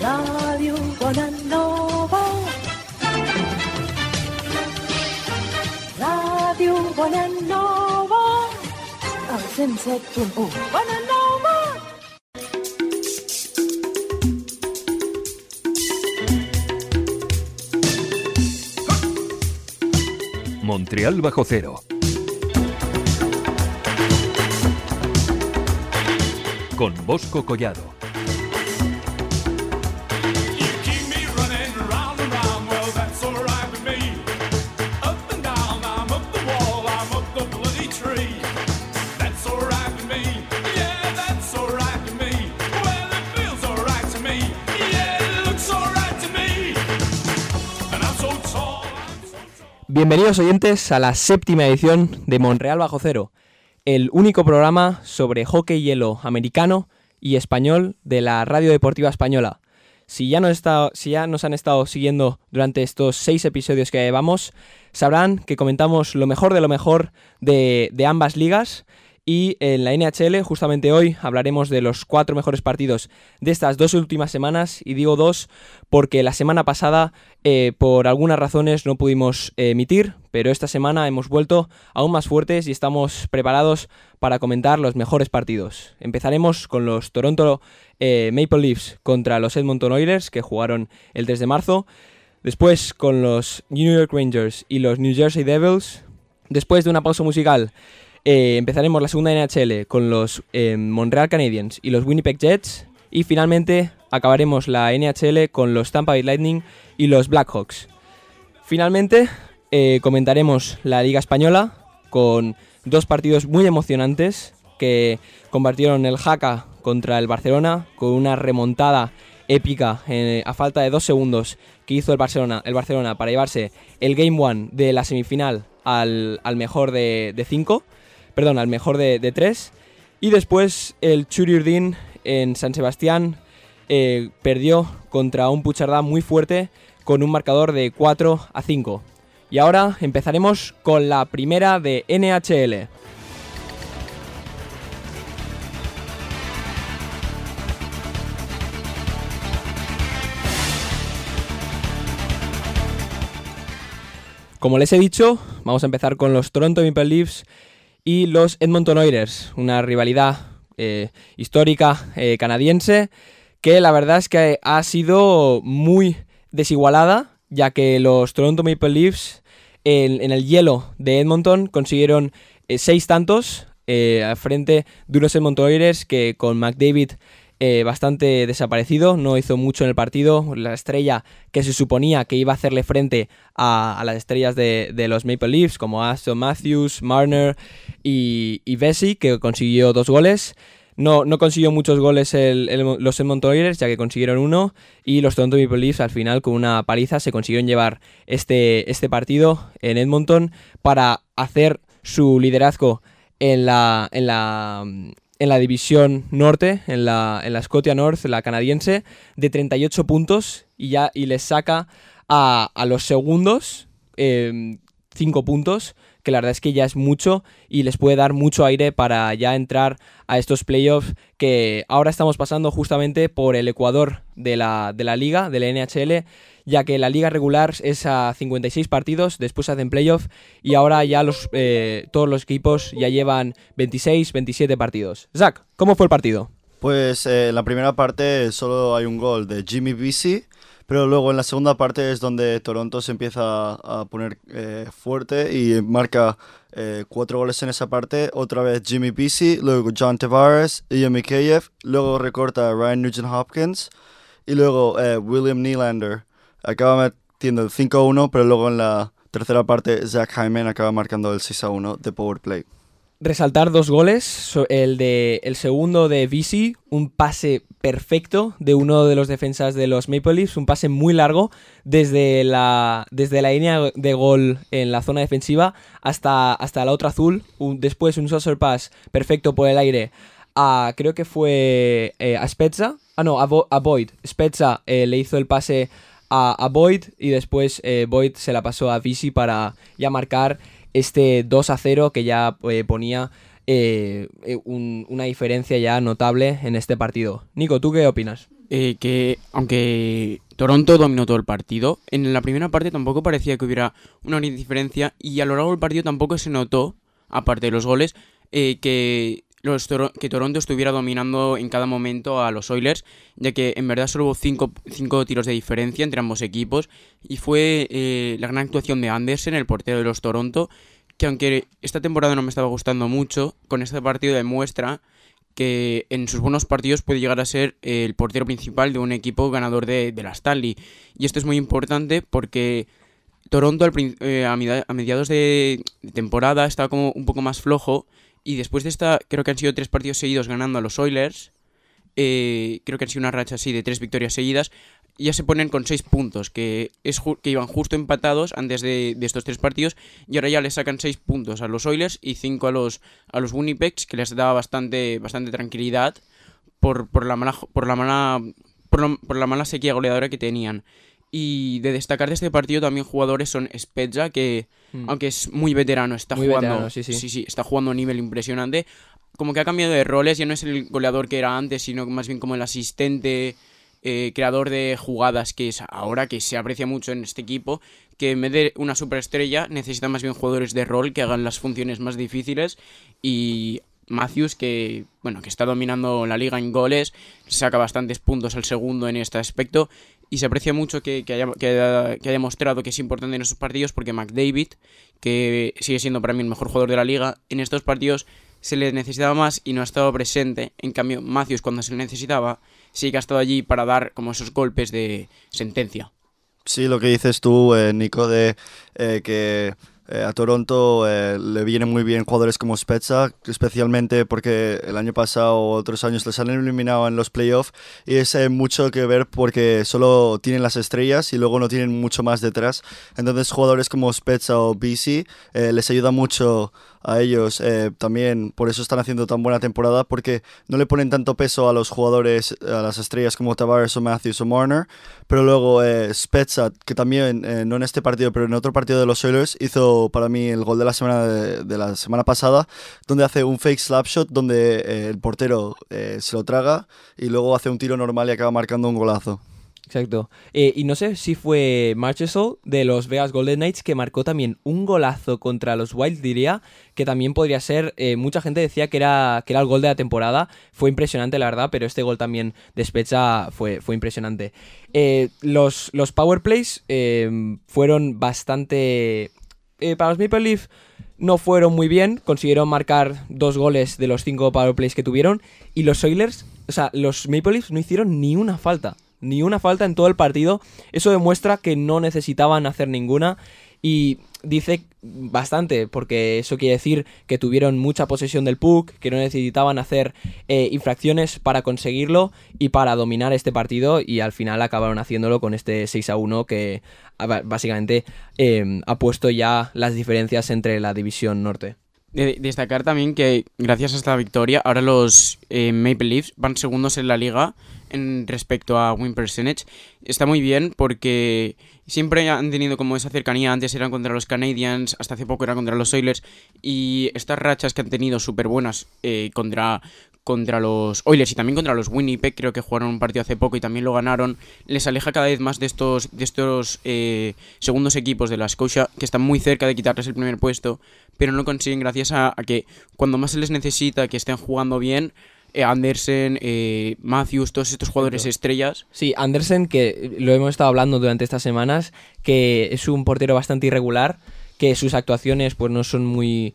Radio Bonanova. Radio Bonanova. El 107.1 Bonanova. Montreal bajo cero. Con Bosco Collado. Bienvenidos oyentes a la séptima edición de Monreal Bajo Cero, el único programa sobre hockey hielo americano y español de la Radio Deportiva Española. Si ya, nos han estado siguiendo durante estos seis episodios que llevamos, sabrán que comentamos lo mejor de lo mejor de ambas ligas y en la NHL justamente hoy hablaremos de los cuatro mejores partidos de estas dos últimas semanas. Y digo dos porque la semana pasada eh, por algunas razones no pudimos emitir, pero esta semana hemos vuelto aún más fuertes y estamos preparados para comentar los mejores partidos. Empezaremos con los Toronto eh, Maple Leafs contra los Edmonton Oilers que jugaron el 3 de marzo, después con los New York Rangers y los New Jersey Devils, después de una pausa musical eh, empezaremos la segunda NHL con los eh, Montreal Canadiens y los Winnipeg Jets. Y finalmente acabaremos la NHL con los Tampa Bay Lightning y los Blackhawks. Finalmente eh, comentaremos la Liga Española con dos partidos muy emocionantes que compartieron el Jaca contra el Barcelona con una remontada épica eh, a falta de dos segundos que hizo el Barcelona, el Barcelona para llevarse el Game One de la semifinal al, al mejor de, de perdón, al mejor de, tres. Y después el Churiurdin en San Sebastián eh, perdió contra un Puchardá muy fuerte con un marcador de 4 a 5. Y ahora empezaremos con la primera de NHL. Como les he dicho, vamos a empezar con los Toronto Maple Leafs y los Edmonton Oilers, una rivalidad eh, histórica eh, canadiense que la verdad es que ha sido muy desigualada, ya que los Toronto Maple Leafs en, el hielo de Edmonton consiguieron eh, seis tantos al frente de unos Edmonton Oilers que con McDavid eh, bastante desaparecido, no hizo mucho en el partido. La estrella que se suponía que iba a hacerle frente a, las estrellas de, los Maple Leafs, como Aston Matthews, Marner y, y Vesey, que consiguió dos goles. No, no consiguió muchos goles los Edmonton Oilers, ya que consiguieron uno, y los Toronto Maple Leafs al final con una paliza se consiguieron llevar este, este partido en Edmonton para hacer su liderazgo en la, en la, en la división norte, en la, en la Scotia North, la canadiense, de 38 puntos y ya y les saca a, a los segundos 5 puntos, que la verdad es que ya es mucho y les puede dar mucho aire para ya entrar a estos playoffs que ahora estamos pasando justamente por el ecuador de la, de la liga, de la NHL, ya que la liga regular es a 56 partidos, después hacen playoff y ahora ya los, eh, todos los equipos ya llevan 26, 27 partidos. Zach, ¿cómo fue el partido? Pues eh, en la primera parte solo hay un gol de Jimmy Vesey, pero luego en la segunda parte es donde Toronto se empieza a poner eh, fuerte y marca cuatro goles en esa parte. Otra vez Jimmy Vesey, luego John Tavares, Ian Mikheyev, luego recorta Ryan Nugent Hopkins y luego William Nylander. Acaba metiendo el 5-1, pero luego en la tercera parte Zach Hyman acaba marcando el 6-1 de power play. resaltar dos goles. El, de, el segundo de Visi, un pase perfecto de uno de los defensas de los Maple Leafs, un pase muy largo desde la, desde la línea de gol en la zona defensiva hasta, hasta la otra azul. Después un saucer pass perfecto por el aire a, creo que fue eh, a Spezza. Ah, no, a, Bo- a Boyd. Spezza eh, le hizo el pase a, a Boyd y después eh, Boyd se la pasó a Visi para ya marcar este 2 a 0 que ya eh, ponía eh, eh, un- una diferencia ya notable en este partido. Nico, ¿tú qué opinas? que aunque Toronto dominó todo el partido, en la primera parte tampoco parecía que hubiera una diferencia y a lo largo del partido tampoco se notó, aparte de los goles, que, los que Toronto estuviera dominando en cada momento a los Oilers, ya que en verdad solo hubo cinco, cinco tiros de diferencia entre ambos equipos y fue eh, la gran actuación de Andersen, el portero de los Toronto, que aunque esta temporada no me estaba gustando mucho, con este partido demuestra que en sus buenos partidos puede llegar a ser el portero principal de un equipo ganador de, de la Stanley. Y esto es muy importante porque Toronto al eh, a, mediados de temporada estaba como un poco más flojo y después de esta creo que han sido tres partidos seguidos ganando a los Oilers. eh, creo que han sido una racha así de tres victorias seguidas. Ya se ponen con seis puntos, que, es que iban justo empatados antes de, estos tres partidos. Y ahora ya le sacan seis puntos a los Oilers y cinco a los, a los Winnipegs, que les daba bastante, bastante tranquilidad por, por la mala, por la mala, por, la- por la mala sequía goleadora que tenían. Y de destacar de este partido también jugadores son Spezza, que Mm. aunque es muy veterano, está Muy jugando. veterano, sí, sí. está jugando a un nivel impresionante. Como que ha cambiado de roles, ya no es el goleador que era antes, sino más bien como el asistente, eh, creador de jugadas que es ahora, que se aprecia mucho en este equipo. Que en vez de una superestrella, necesita más bien jugadores de rol que hagan las funciones más difíciles. Y Matthews, que bueno, que está dominando la liga en goles, saca bastantes puntos al segundo en este aspecto. Y se aprecia mucho que, que haya, que, haya, mostrado que es importante en esos partidos porque McDavid, que sigue siendo para mí el mejor jugador de la liga, en estos partidos se le necesitaba más y no ha estado presente. En cambio, Matthews cuando se le necesitaba, sí ha estado allí para dar como esos golpes de sentencia. Sí, lo que dices tú, eh, Nico, de eh, que eh, a Toronto eh, le vienen muy bien jugadores como Spezza, especialmente porque el año pasado o otros años les han eliminado en los playoffs y es eh, mucho que ver porque solo tienen las estrellas y luego no tienen mucho más detrás. Entonces jugadores como Spezza o BC eh, les ayuda mucho a ellos eh, también, por eso están haciendo tan buena temporada, porque no le ponen tanto peso a los jugadores, a las estrellas como Tavares o Matthews o Marner, pero luego eh, que también, eh, no en este partido, pero en otro partido de los Oilers, hizo para mí el gol de la semana de, de la semana pasada, donde hace un fake slap shot, donde eh, el portero eh, se lo traga y luego hace un tiro normal y acaba marcando un golazo. Exacto. Eh, y no sé si fue Marchesol de los Vegas Golden Knights que marcó también un golazo contra los Wild, diría, que también podría ser, eh, mucha gente decía que era, que era el gol de la temporada, fue impresionante la verdad, pero este gol también de fue, fue impresionante. Eh, los, los Power Plays eh, fueron bastante... eh, para los Maple Leaf no fueron muy bien, consiguieron marcar dos goles de los cinco Power Plays que tuvieron, y los Oilers, o sea, los Maple Leafs no hicieron ni una falta ni una falta en todo el partido. Eso demuestra que no necesitaban hacer ninguna y dice bastante, porque eso quiere decir que tuvieron mucha posesión del puck, que no necesitaban hacer eh, infracciones para conseguirlo y para dominar este partido y al final acabaron haciéndolo con este 6 a 1 que ah, básicamente eh, ha puesto ya las diferencias entre la división norte. De- destacar también que gracias a esta victoria, ahora los eh, Maple Leafs van segundos en la liga en respecto a win percentage. Está muy bien porque siempre han tenido como esa cercanía. Antes eran contra los Canadiens, hasta hace poco eran contra los Oilers. Y estas rachas que han tenido súper buenas eh, contra, contra los Oilers y también contra los Winnipeg, creo que jugaron un partido hace poco y también lo ganaron, les aleja cada vez más de estos, de estos eh, segundos equipos de la Scotia que están muy cerca de quitarles el primer puesto, pero no consiguen gracias a, que cuando más se les necesita que estén jugando bien, Andersen, eh, Matthews, todos estos jugadores estrellas, Sí, Andersen, que lo hemos estado hablando durante estas semanas, que es un portero bastante irregular, que sus actuaciones pues no son muy...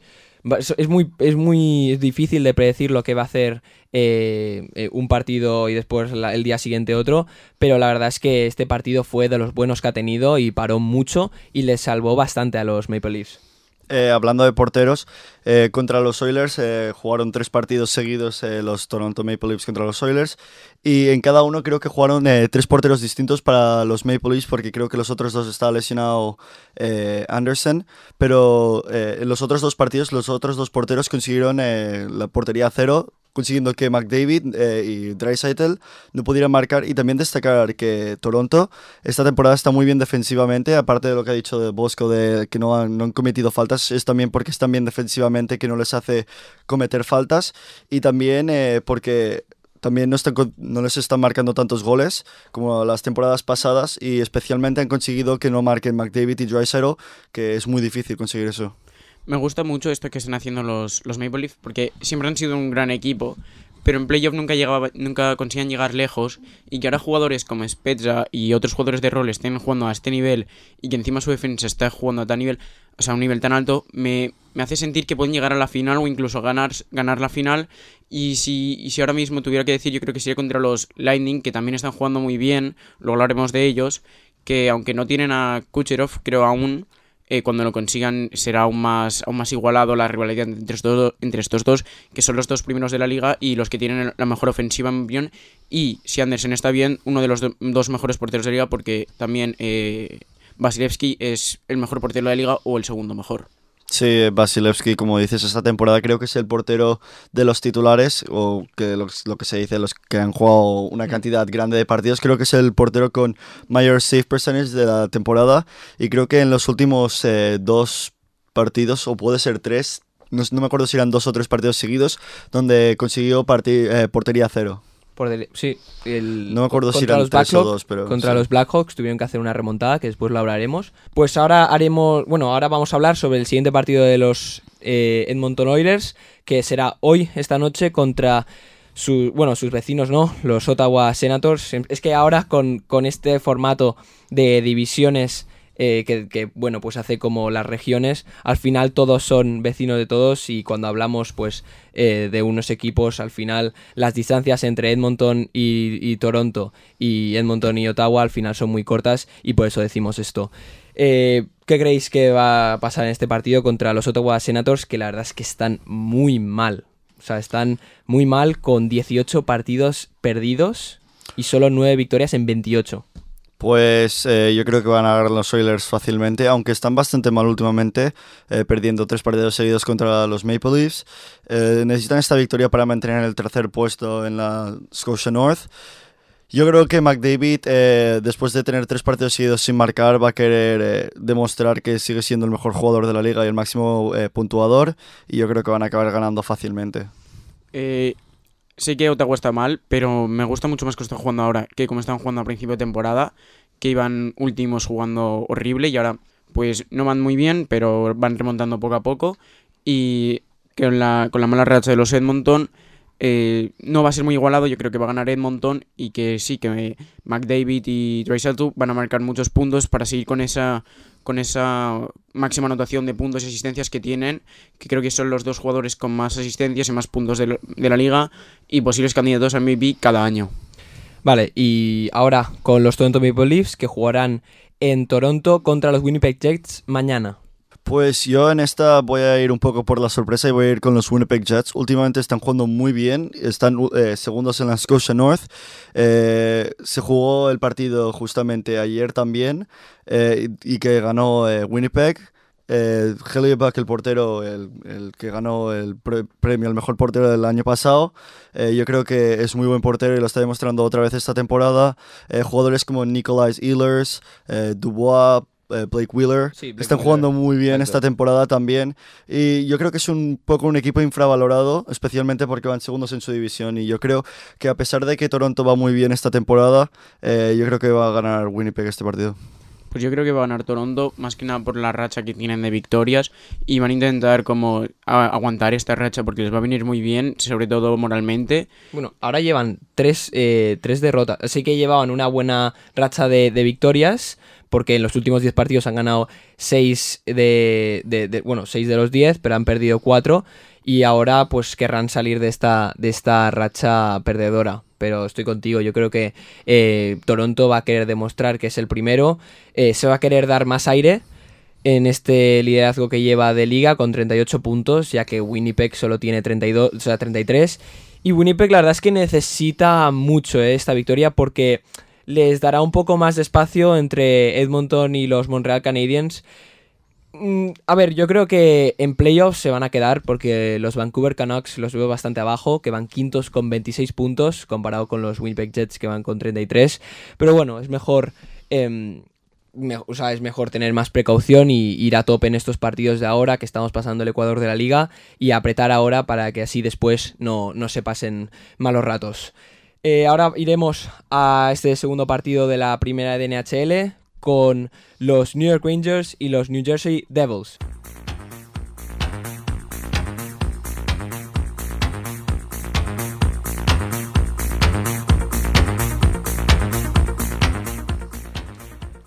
Es muy, es muy difícil de predecir lo que va a hacer eh, eh, un partido y después la- el día siguiente otro, pero la verdad es que este partido fue de los buenos que ha tenido y paró mucho y les salvó bastante a los Maple Leafs. Eh, hablando de porteros, eh, contra los Oilers eh, jugaron tres partidos seguidos los Toronto Maple Leafs contra los Oilers y en cada uno creo que jugaron tres porteros distintos para los Maple Leafs porque creo que los otros dos estaba lesionado Anderson, pero en los otros dos partidos los otros dos porteros consiguieron la portería cero consiguiendo que McDavid eh, y Draisaitl no pudieran marcar y también destacar que Toronto esta temporada está muy bien defensivamente, aparte de lo que ha dicho de Bosco de que no han, no han cometido faltas, es también porque están bien defensivamente que no les hace cometer faltas y también eh, porque también no, les están marcando tantos goles como las temporadas pasadas y especialmente han conseguido que no marquen McDavid y Draisaitl, que es muy difícil conseguir eso. Me gusta mucho esto que están haciendo los, los Maple Leafs porque siempre han sido un gran equipo, pero en playoff nunca, llegaba, nunca conseguían llegar lejos y que ahora jugadores como Spezza y otros jugadores de rol estén jugando a este nivel y que encima su defensa está jugando a tal nivel, o sea, a un nivel tan alto, me, me hace sentir que pueden llegar a la final o incluso ganar, ganar la final. Y si, y si ahora mismo tuviera que decir, yo creo que sería contra los Lightning, que también están jugando muy bien, luego hablaremos de ellos, que aunque no tienen a Kucherov, creo aún, eh, cuando lo consigan será aún más, aún más igualado la rivalidad entre estos, do- entre estos dos, que son los dos primeros de la liga y los que tienen la mejor ofensiva en bien. Y si Andersen está bien, uno de los do- dos mejores porteros de la liga, porque también eh, Vasilevsky es el mejor portero de la liga o el segundo mejor. Sí, Vasilevsky, como dices, esta temporada creo que es el portero de los titulares, o que lo, que se dice, los que han jugado una cantidad grande de partidos. Creo que es el portero con mayor save percentage de la temporada. Y creo que en los últimos eh, dos partidos, o puede ser tres, no, me acuerdo si eran dos o tres partidos seguidos, donde consiguió eh, portería cero. Por del- sí, el- No me acuerdo si eran los tres o dos, pero Contra sí. los Blackhawks tuvieron que hacer una remontada, que después lo hablaremos. Pues ahora haremos, bueno, ahora vamos a hablar sobre el siguiente partido de los eh, Edmonton Oilers, que será hoy, esta noche, contra sus, bueno, sus vecinos, ¿no? Los Ottawa Senators. Es que ahora con, con este formato de divisiones eh, que, bueno, pues hace como las regiones, al final todos son vecinos de todos y cuando hablamos pues eh, de unos equipos, al final las distancias entre Edmonton y, y Toronto y Edmonton y Ottawa al final son muy cortas y por eso decimos esto. Eh, ¿Qué creéis que va a pasar en este partido contra los Ottawa Senators? Que la verdad es que están muy mal. O sea, están muy mal con 18 partidos perdidos y solo 9 victorias en 28. Pues eh, yo creo que van a ganar los Oilers fácilmente, aunque están bastante mal últimamente, eh, perdiendo tres partidos seguidos contra los Maple Leafs. Eh, necesitan esta victoria para mantener el tercer puesto en la Scotia North. Yo creo que McDavid, eh, después de tener tres partidos seguidos sin marcar, va a querer demostrar que sigue siendo el mejor jugador de la liga y el máximo puntuador, y yo creo que van a acabar ganando fácilmente. Sé que Ottawa está mal, pero me gusta mucho más que están jugando ahora que como están jugando a principio de temporada, que iban últimos jugando horrible y ahora pues no van muy bien, pero van remontando poco a poco. Y con la, con la mala racha de los Edmonton eh, no va a ser muy igualado, yo creo que va a ganar Edmonton y que sí, que McDavid y Draisaitl van a marcar muchos puntos para seguir con esa con esa máxima anotación de puntos y asistencias que tienen, que creo que son los dos jugadores con más asistencias y más puntos de, la liga y posibles candidatos a MVP cada año. Vale, y ahora con los Toronto Maple Leafs que jugarán en Toronto contra los Winnipeg Jets mañana. Pues yo en esta voy a ir un poco por la sorpresa y voy a ir con los Winnipeg Jets. Últimamente están jugando muy bien, están eh, segundos en la Scotia North. Eh, se jugó el partido justamente ayer también eh, y que ganó eh, Winnipeg. Eh, el portero, el, que ganó el pre- premio al mejor portero del año pasado, yo creo que es muy buen portero y lo está demostrando otra vez esta temporada. Jugadores como Nikolai Ehlers, eh, Dubois, eh, Blake Wheeler, Sí, Blake están Wheeler, jugando muy bien exacto. esta temporada también. Y yo creo que es un poco un equipo infravalorado, especialmente porque van segundos en su división. Y yo creo que a pesar de que Toronto va muy bien esta temporada, eh, yo creo que va a ganar Winnipeg este partido. Pues yo creo que va a ganar Toronto, más que nada por la racha que tienen de victorias y van a intentar como aguantar esta racha porque les va a venir muy bien, sobre todo moralmente. Bueno, ahora llevan tres, eh, tres derrotas. Así que llevaban una buena racha de, de victorias, porque en los últimos 10 partidos han ganado 6 de, bueno, 6 de los 10, pero han perdido 4. Y ahora pues querrán salir de esta, de esta racha perdedora. Pero estoy contigo, yo creo que eh, Toronto va a querer demostrar que es el primero. eh, se va a querer dar más aire en este liderazgo que lleva de liga con 38 puntos, ya que Winnipeg solo tiene 32, o sea, 33. Y Winnipeg la verdad es que necesita mucho eh, esta victoria porque les dará un poco más de espacio entre Edmonton y los Montreal Canadiens. Mm, A ver, yo creo que en playoffs se van a quedar porque los Vancouver Canucks los veo bastante abajo, que van quintos con 26 puntos, comparado con los Winnipeg Jets que van con 33. Pero bueno, es mejor, sea, es mejor tener más precaución y ir a tope en estos partidos de ahora, que estamos pasando el Ecuador de la liga, y apretar ahora para que así después no, no se pasen malos ratos. Eh, ahora iremos a este segundo partido de la primera de NHL con los New York Rangers y los New Jersey Devils.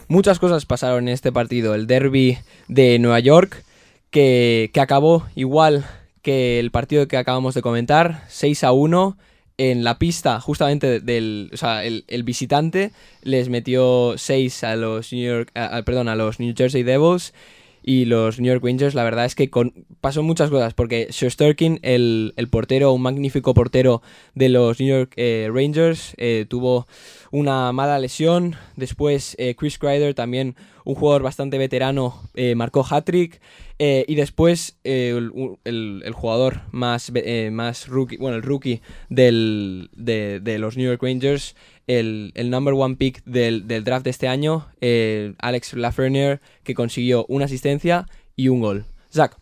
Muchas cosas pasaron en este partido. El derby de Nueva York, que, que acabó igual que el partido que acabamos de comentar, 6 a 1 en la pista justamente del, o sea, el, el visitante les metió 6 a los New York, a- perdón, a los New Jersey Devils y los New York Rangers, la verdad es que con, pasó muchas cosas, porque Shesterkin, el, el portero, un magnífico portero de los New York eh, Rangers, eh, tuvo una mala lesión. Después eh, Chris Kreider, también un jugador bastante veterano, eh, marcó hat-trick. Eh, y después el, jugador más, más rookie, bueno, el rookie del, de, de los New York Rangers, el, el number one pick del, del draft de este año, Alex Lafreniere, que consiguió una asistencia y un gol. Zach,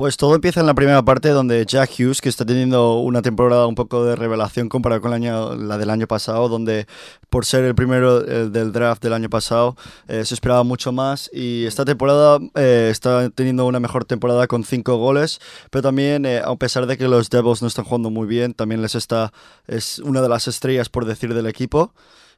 Pues todo empieza en la primera parte donde Jack Hughes, que está teniendo una temporada un poco de revelación comparado con la del año pasado, donde por ser el primero eh, del draft del año pasado eh, se esperaba mucho más y esta temporada eh, está teniendo una mejor temporada con cinco goles, pero también a pesar de que los Devils no están jugando muy bien, también les está, es una de las estrellas por decir del equipo.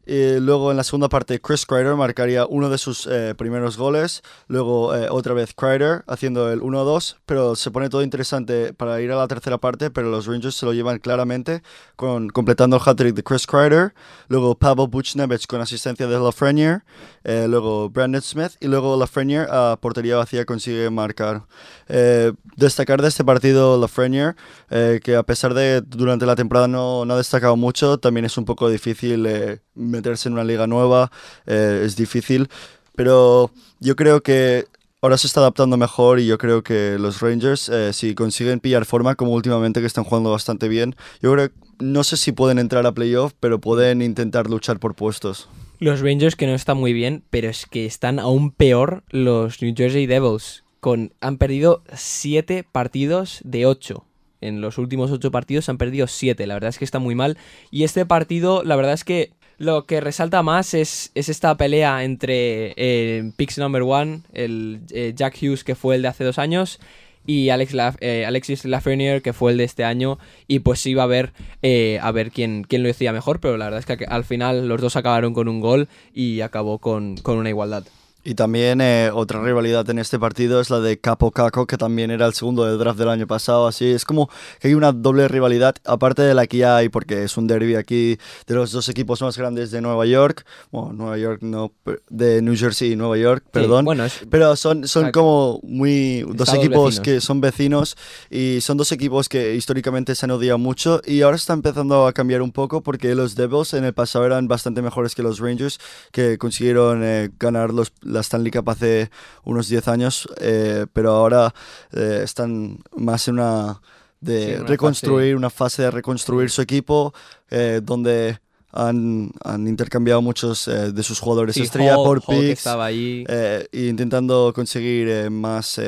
Y luego en la segunda parte Chris Kreider marcaría uno de sus eh, primeros goles. Luego eh, otra vez Kreider haciendo el 1-2. Pero se pone todo interesante para ir a la tercera parte. Pero los Rangers se lo llevan claramente con, completando el hat-trick de Chris Kreider. Luego Pavel Buchnevich con asistencia de Lafreniere. eh, luego Brandon Smith. Y luego Lafreniere a portería vacía consigue marcar. Eh, destacar de este partido Lafreniere, eh, que a pesar de durante la temporada no, no ha destacado mucho, también es un poco difícil eh, meterse en una liga nueva, eh, es difícil, pero yo creo que ahora se está adaptando mejor y yo creo que los Rangers, eh, si consiguen pillar forma, como últimamente que están jugando bastante bien, yo creo no sé si pueden entrar a playoff, pero pueden intentar luchar por puestos. los Rangers que no están muy bien, pero es que están aún peor los New Jersey Devils. Con, han perdido 7 partidos de 8. En los últimos 8 partidos han perdido 7. La verdad es que está muy mal. Y este partido, la verdad es que lo que resalta más es, es esta pelea entre eh, Pix Number One, el eh, Jack Hughes, que fue el de hace dos años, y Alex La- eh, Alexis Lafreniere, que fue el de este año, y pues sí iba a ver, eh, a ver quién, quién lo decía mejor, pero la verdad es que al final los dos acabaron con un gol y acabó con, con una igualdad. Y también eh, otra rivalidad en este partido es la de Capo Caco, que también era el segundo del draft del año pasado. Así es como que hay una doble rivalidad, aparte de la que ya hay, porque es un derby aquí de los dos equipos más grandes de Nueva York. Bueno, Nueva York no, de New Jersey y Nueva York, Sí, perdón. bueno, es- Pero son, son como muy. Dos equipos que son vecinos y son dos equipos que históricamente se han odiado mucho y ahora está empezando a cambiar un poco porque los Devils en el pasado eran bastante mejores que los Rangers que consiguieron eh, ganar los, la Stanley Cup hace unos 10 años, eh, pero ahora eh, están más en una. de Sí, en una reconstruir, una fase de reconstruir su equipo eh, donde. Han, han intercambiado muchos eh, de sus jugadores Sí, estrella Hall- por picks estaba allí. eh, e intentando conseguir más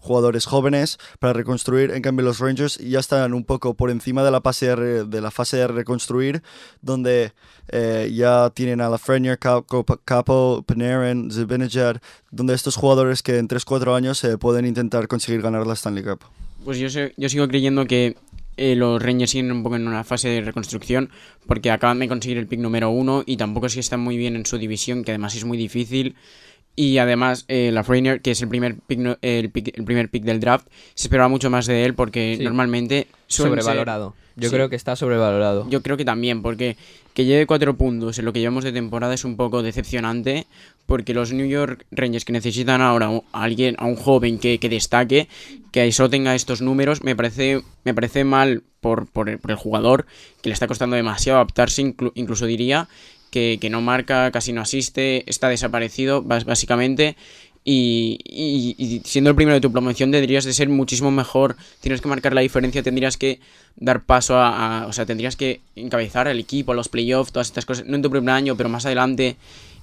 jugadores jóvenes para reconstruir. En cambio, los Rangers ya están un poco por encima de la fase de, la fase de reconstruir, donde eh, ya tienen a Lafreniere, Capo, Panarin, donde estos jugadores que en 3-4 años eh, pueden intentar conseguir ganar la Stanley Cup. Pues yo, yo sigo creyendo que eh, los Rangers siguen un poco en una fase de reconstrucción porque acaban de conseguir el pick número uno y tampoco es que están muy bien en su división, que además es muy difícil. Y además, eh, Lafreniere, que es el primer, pick, el, pick- el primer pick del draft, se esperaba mucho más de él porque Sí. normalmente ser- Sobrevalorado. Yo Sí. creo que está sobrevalorado. Yo creo que también, porque que lleve cuatro puntos en lo que llevamos de temporada es un poco decepcionante, porque los New York Rangers que necesitan ahora a alguien, a un joven que, que destaque, que eso tenga estos números, me parece, me parece mal por, por, el, por el jugador, que le está costando demasiado adaptarse, inclu- incluso diría que, no marca, casi no asiste, está desaparecido, básicamente. Y, siendo el primero de tu promoción tendrías de ser muchísimo mejor, tienes que marcar la diferencia, tendrías que dar paso a, a- o sea, tendrías que encabezar al equipo, a los playoffs, todas estas cosas, no en tu primer año, pero más adelante.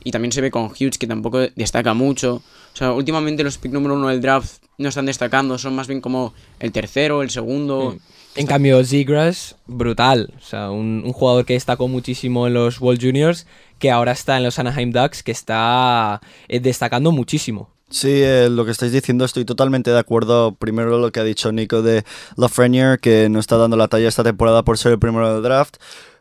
Y también se ve con Hughes que tampoco destaca mucho. O sea, últimamente los pick número uno del draft no están destacando, son más bien como el tercero, el segundo, Mm. En cambio, Zigras, brutal. O sea, un, jugador que destacó muchísimo en los World Juniors, que ahora está en los Anaheim Ducks, que está eh, destacando muchísimo. Sí, eh, lo que estáis diciendo estoy totalmente de acuerdo. Primero lo que ha dicho Nico de Lafreniere, que no está dando la talla esta temporada por ser el primero del draft.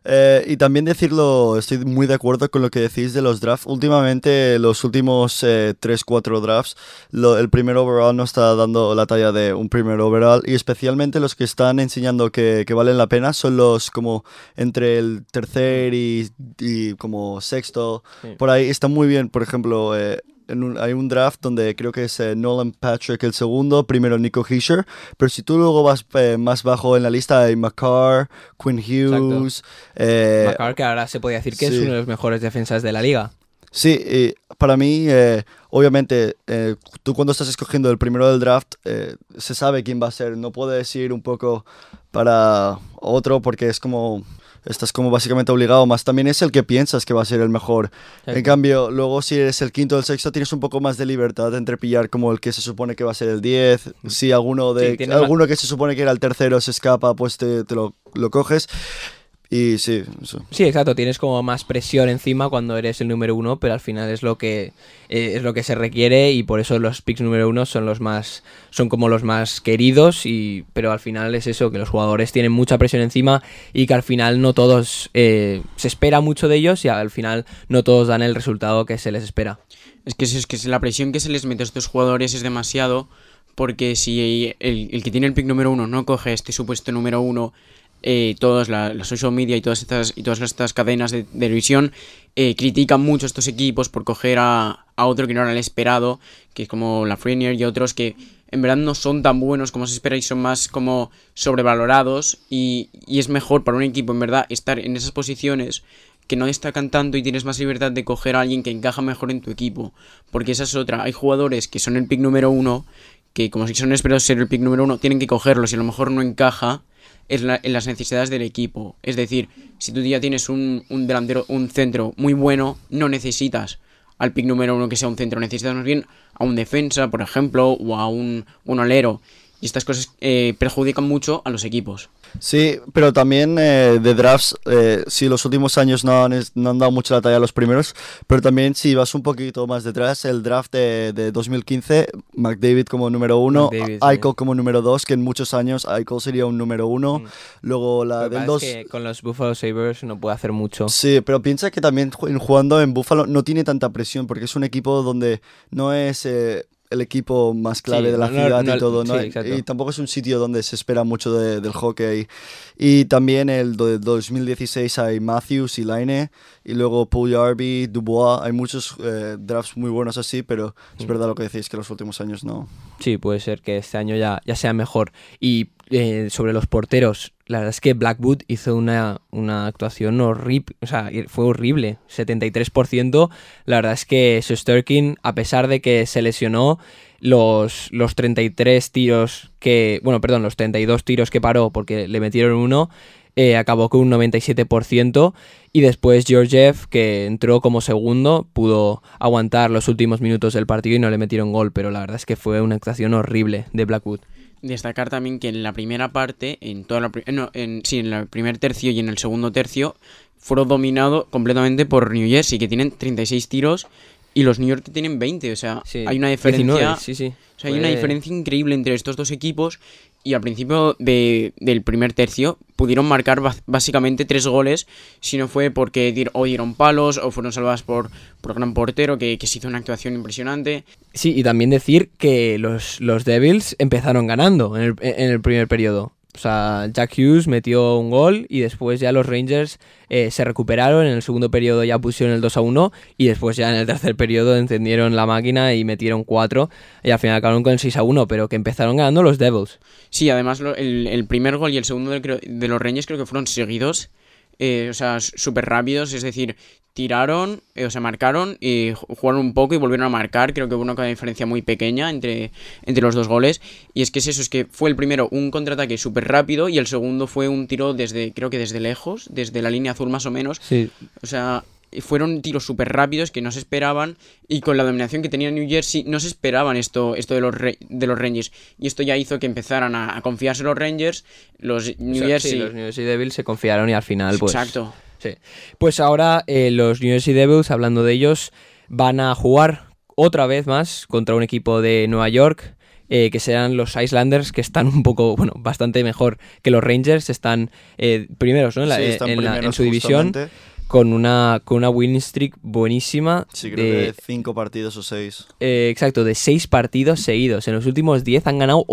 Eh, y también decirlo, estoy muy de acuerdo con lo que decís de los drafts. Últimamente, los últimos 3-4 drafts, lo- el primer overall no está dando la talla de un primer overall. Y especialmente los que están enseñando que, que valen la pena son los como entre el tercer y, y como sexto. Sí. Por ahí está muy bien, por ejemplo. eh, en un- hay un draft donde creo que es eh, Nolan Patrick el segundo, primero Nico Hischer, pero si tú luego vas eh, más bajo en la lista hay McCarr, Quinn Hughes, eh, Macar, que ahora se podría decir que es uno de los mejores defensas de la liga. Sí, y para mí, eh, obviamente, tú cuando estás escogiendo el primero del draft, se sabe quién va a ser. No puedes ir un poco para otro porque es como, estás como básicamente obligado, más también es el que piensas que va a ser el mejor. En cambio, luego si eres el quinto o el sexto, tienes un poco más de libertad entre pillar como el que se supone que va a ser el 10. Si alguno, de, Sí, alguno que se supone que era el tercero se escapa, pues te, te lo, lo coges. Y sí, eso. Sí, exacto, tienes como más presión encima cuando eres el número uno, pero al final es lo que eh, es lo que se requiere y por eso los picks número uno son los más son como los más queridos y pero al final es eso que los jugadores tienen mucha presión encima y que al final no todos eh, se espera mucho de ellos y al final no todos dan el resultado que se les espera. Es que, es, es que la presión que se les mete a estos jugadores es demasiado. Porque si el, el que tiene el pick número uno no coge este supuesto número uno, eh, todas la, la social media y todas estas, y todas estas cadenas de, televisión eh, critican mucho a estos equipos por coger a, a otro que no era el esperado, que es como la Frenier y otros que en verdad no son tan buenos como se espera y son más como sobrevalorados. Y, y es mejor para un equipo en verdad estar en esas posiciones que no destacan tanto y tienes más libertad de coger a alguien que encaja mejor en tu equipo. Porque esa es otra. Hay jugadores que son el pick número uno, que como si son esperados ser el pick número uno, tienen que cogerlo. Si a lo mejor no encaja es la- en las necesidades del equipo. Es decir, si tú ya tienes un, un delantero, un centro muy bueno, no necesitas al pick número uno que sea un centro. Necesitas más bien a un defensa, por ejemplo, o a un, un alero. Y estas cosas eh, perjudican mucho a los equipos. Sí, pero también eh, de drafts, eh, sí, los últimos años no han, no han dado mucha la talla a los primeros, pero también si vas un poquito más detrás, el draft de, de 2015, McDavid como número uno, Eichel sí. como número dos, que en muchos años Eichel sería un número uno, luego la del dos... es que con los Buffalo Sabres no puede hacer mucho. Sí, pero piensa que también jugando en Buffalo no tiene tanta presión porque es un equipo donde no es eh, el equipo más clave Sí, de la no- ciudad no- y todo, ¿no? sí, Y- tampoco es un sitio donde se espera mucho de- del hockey. Y también el de 2016 hay Matthews y Laine y luego Puljarvi, Dubois, hay muchos eh, drafts muy buenos así, pero Mm. es verdad lo que decís que los últimos años no. Sí, puede ser que este año ya, ya sea mejor. Y eh, sobre los porteros, la verdad es que Blackwood hizo una, una actuación horrible, o sea, fue horrible, 73%. La verdad es que Sturkin, a pesar de que se lesionó, los, los 33 tiros que, bueno, perdón, los 32 tiros que paró porque le metieron uno, eh, acabó con un 97% y después Georgiev, que entró como segundo, pudo aguantar los últimos minutos del partido y no le metieron gol, pero la verdad es que fue una actuación horrible de Blackwood. Destacar también que en la primera parte, en toda la, eh, no, en, sí, en el primer tercio y en el segundo tercio, fueron dominados completamente por New Jersey, que tienen 36 tiros y los New York que tienen 20. O sea, Sí, hay una diferencia. 19, sí, sí. O sea, hay una diferencia increíble entre estos dos equipos y al principio de- del primer tercio pudieron marcar básicamente tres goles si no fue porque o dieron palos o fueron salvadas por, por gran portero que, que se hizo una actuación impresionante. Sí, y también decir que los, los Devils empezaron ganando en el primer periodo. O sea, Jack Hughes metió un gol y después ya los Rangers eh, se recuperaron. En el segundo periodo ya pusieron el 2 a 1 y después ya en el tercer periodo encendieron la máquina y metieron 4 y al final acabaron con el 6 a 1, pero que empezaron ganando los Devils. Sí, además el, primer gol y el segundo de los Reyes creo que fueron seguidos, eh, o sea, súper rápidos, es decir, tiraron, eh, o sea, marcaron, y ju- jugaron un poco y volvieron a marcar, creo que hubo una diferencia muy pequeña entre, entre los dos goles, y es que es eso, es que fue el primero un contraataque súper rápido y el segundo fue un tiro desde, creo que desde lejos, desde la línea azul más o menos, Sí, o sea, fueron tiros súper rápidos que no se esperaban y con la dominación que tenía New Jersey no se esperaban esto, esto de, los Re- de los Rangers. Y esto ya hizo que empezaran a, a confiarse los Rangers, los New O sea, Jersey... sí, los New Jersey Devils se confiaron y al final, pues. Exacto. Sí. Pues ahora eh, los New Jersey Devils, hablando de ellos, van a jugar otra vez más contra un equipo de Nueva York, eh, que serán los Islanders, que están un poco, bueno, bastante mejor que los Rangers, están eh, primeros ¿no? en, la- Sí, están en la- en primeros su división, con una, con una winning streak buenísima. Sí, creo de- que de cinco partidos o seis. eh, exacto, de seis partidos seguidos. En los últimos 10 han ganado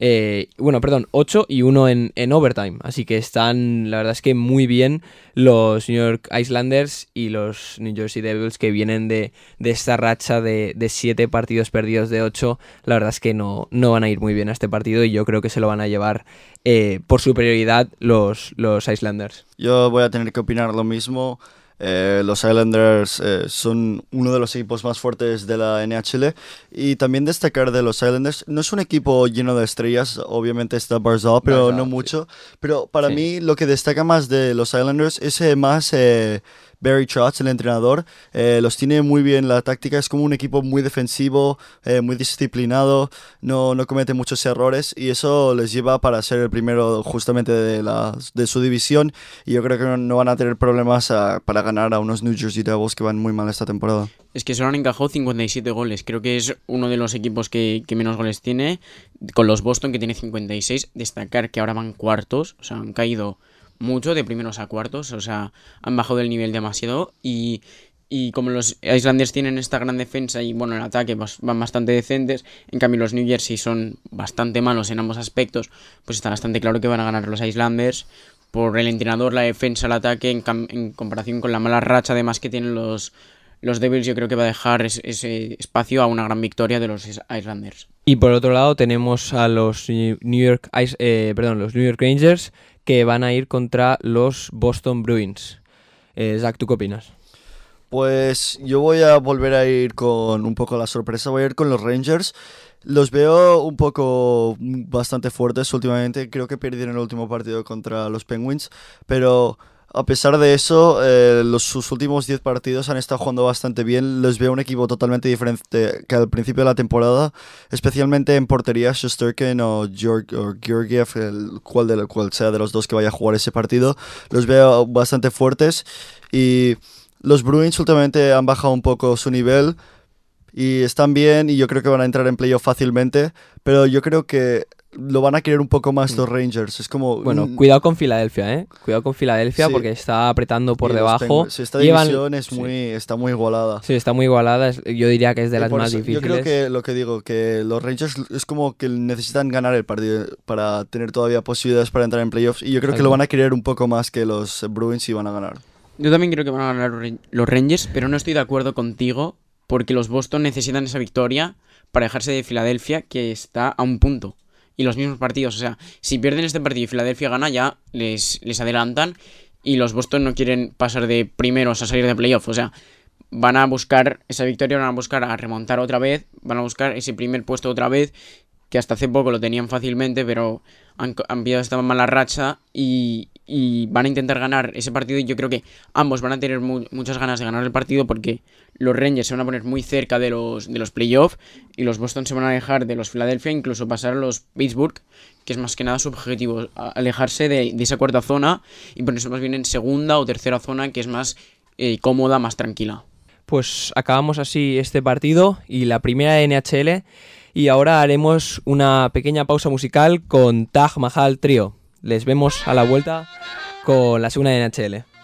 8. bueno, perdón, 8 y uno en, en overtime. Así que están, la verdad es que muy bien los New York Islanders y los New Jersey Devils que vienen de, de esta racha de 7 partidos perdidos de 8. La verdad es que no, no van a ir muy bien a este partido y yo creo que se lo van a llevar eh, por superioridad los, los Islanders. Yo voy a tener que opinar lo mismo. Eh, los Islanders eh, son uno de los equipos más fuertes de la NHL y también destacar de los Islanders, no es un equipo lleno de estrellas, obviamente está Barzal, pero Barzal, no sí. mucho. Pero para Sí. mí lo que destaca más de los Islanders es eh, más eh, Barry Trotz, el entrenador. Eh, los tiene muy bien la táctica, es como un equipo muy defensivo, eh, muy disciplinado, no, no comete muchos errores y eso les lleva para ser el primero justamente de, la, de su división y yo creo que no, van a tener problemas ah, para ganar a unos New Jersey Devils que van muy mal esta temporada. Es que solo han encajado 57 goles. Creo que es uno de los equipos que, que menos goles tiene. Con los Boston, que tiene 56. Destacar que ahora van cuartos. O sea, han caído mucho de primeros a cuartos. O sea, han bajado el nivel demasiado. Y, y como los Islanders tienen esta gran defensa y bueno, el ataque pues, van bastante decentes. En cambio, los New Jersey son bastante malos en ambos aspectos. Pues está bastante claro que van a ganar los Islanders. Por el entrenador, la defensa, el ataque, en, en comparación con la mala racha además que tienen los, los Devils yo creo que va a dejar es- ese espacio a una gran victoria de los Is- Islanders. Y por otro lado tenemos a los New York, eh, perdón, los New York Rangers que van a ir contra los Boston Bruins. Eh, Zach, ¿tú qué opinas? Pues yo voy a volver a ir con un poco la sorpresa, voy a ir con los Rangers. Los veo un poco bastante fuertes últimamente, creo que perdieron el último partido contra los Penguins, pero a pesar de eso, eh, los, sus últimos 10 partidos han estado jugando bastante bien. Les veo un equipo totalmente diferente que al principio de la temporada, especialmente en portería, Shesterkin o, Georg, o Georgiev, cual, cual sea de los dos que vaya a jugar ese partido. Los veo bastante fuertes y los Bruins últimamente han bajado un poco su nivel y están bien y yo creo que van a entrar en playoff fácilmente, pero yo creo que lo van a querer un poco más los Rangers. Es como... Bueno, mm, cuidado con Filadelfia, ¿eh? Cuidado con Filadelfia Sí. porque está apretando por y debajo. Sí, esta Llevan- división es sí. muy, está muy igualada. Sí, está muy igualada. Yo diría que es de Y las más eso, difíciles. Yo creo que lo que digo, que los Rangers es como que necesitan ganar el partido para tener todavía posibilidades para entrar en playoffs. Y yo creo que lo van a querer un poco más que los Bruins y van a ganar. Yo también creo que van a ganar los Rangers, pero no estoy de acuerdo contigo porque los Boston necesitan esa victoria para dejarse de Filadelfia que está a un punto. Y los mismos partidos, o sea, si pierden este partido y Filadelfia gana ya les, les adelantan y los Boston no quieren pasar de primeros a salir de playoff, o sea, van a buscar esa victoria, van a buscar a remontar otra vez, van a buscar ese primer puesto otra vez, que hasta hace poco lo tenían fácilmente, pero han, han pillado esta mala racha y, y van a intentar ganar ese partido y yo creo que ambos van a tener mu- muchas ganas de ganar el partido porque los Rangers se van a poner muy cerca de los, de los playoffs y los Boston se van a alejar de los Philadelphia, incluso pasar a los Pittsburgh, que es más que nada su objetivo, alejarse de, de esa cuarta zona y ponerse más bien en segunda o tercera zona que es más eh, cómoda, más tranquila. Pues acabamos así este partido y la primera de NHL. Y ahora haremos una pequeña pausa musical con Taj Mahal Trio. Les vemos a la vuelta con la segunda de NHL.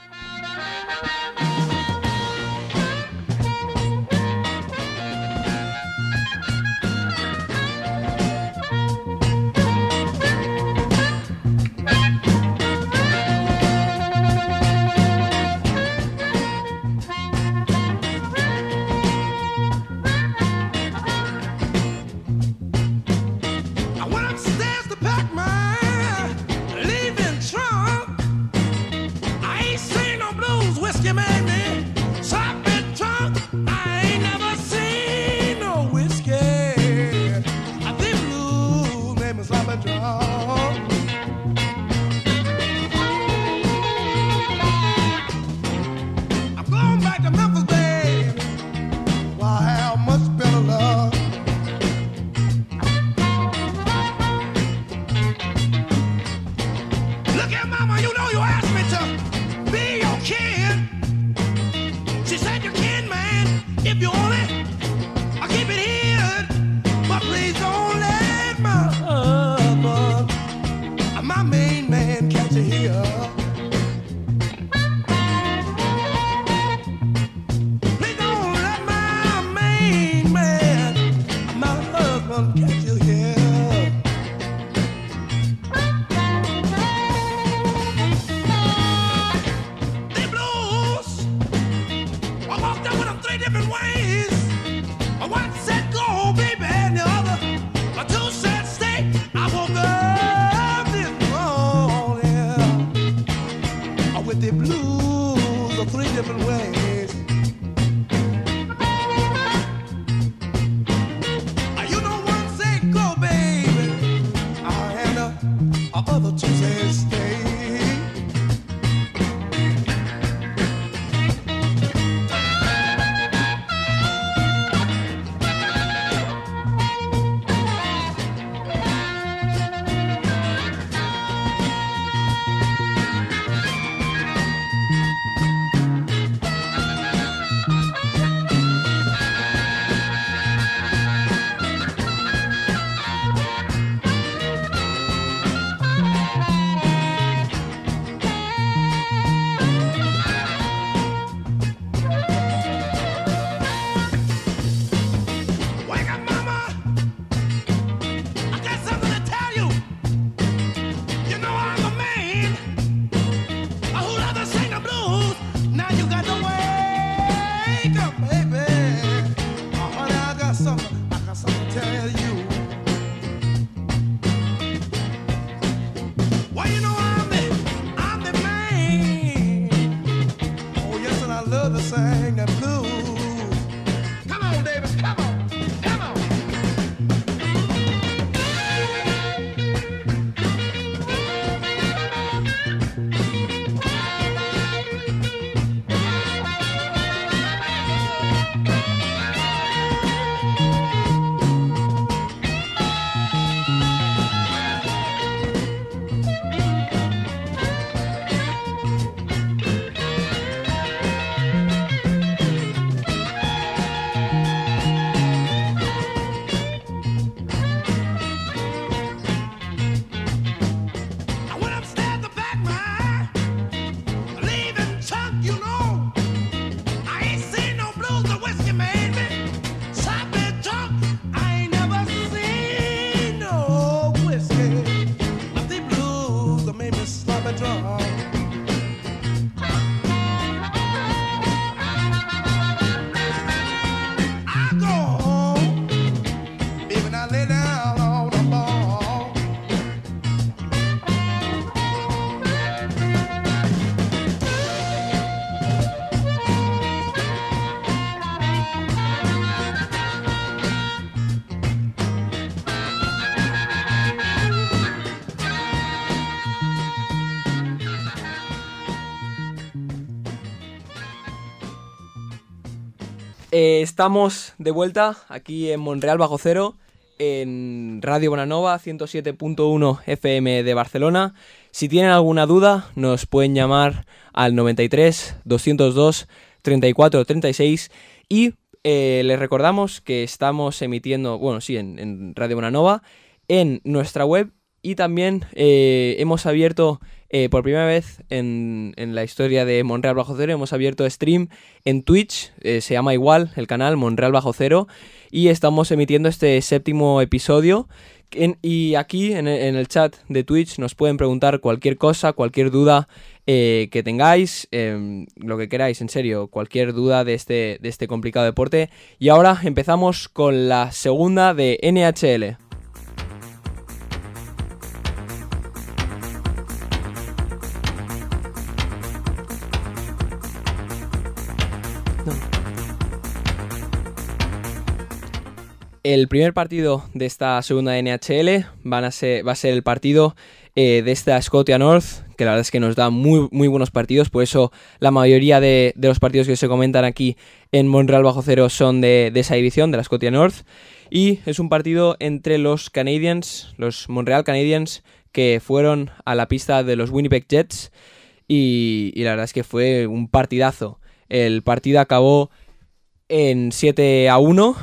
Estamos de vuelta aquí en Monreal Bajo Cero, en Radio Bonanova 107.1 FM de Barcelona. Si tienen alguna duda, nos pueden llamar al 93 202 34 36 y eh, les recordamos que estamos emitiendo, bueno, sí, en, Radio Bonanova, en nuestra web y también eh, hemos abierto eh, por primera vez en, en la historia de Monreal Bajo Cero, hemos abierto stream en Twitch, eh, se llama igual el canal Monreal Bajo Cero, y estamos emitiendo este séptimo episodio. Y aquí en el chat de Twitch nos pueden preguntar cualquier cosa, cualquier duda eh, que tengáis, em, lo que queráis, en serio, cualquier duda de este, de este complicado deporte. Y ahora empezamos con la segunda de NHL. El primer partido de esta segunda NHL va a ser el partido eh, de esta Scotia North, que la verdad es que nos da muy, buenos partidos, por eso la mayoría de, los partidos que se comentan aquí en Montreal Bajo Cero son de, esa división, de la Scotia North, y es un partido entre los Canadiens, los Montreal Canadiens, que fueron a la pista de los Winnipeg Jets, y la verdad es que fue un partidazo. El partido acabó en 7 a 1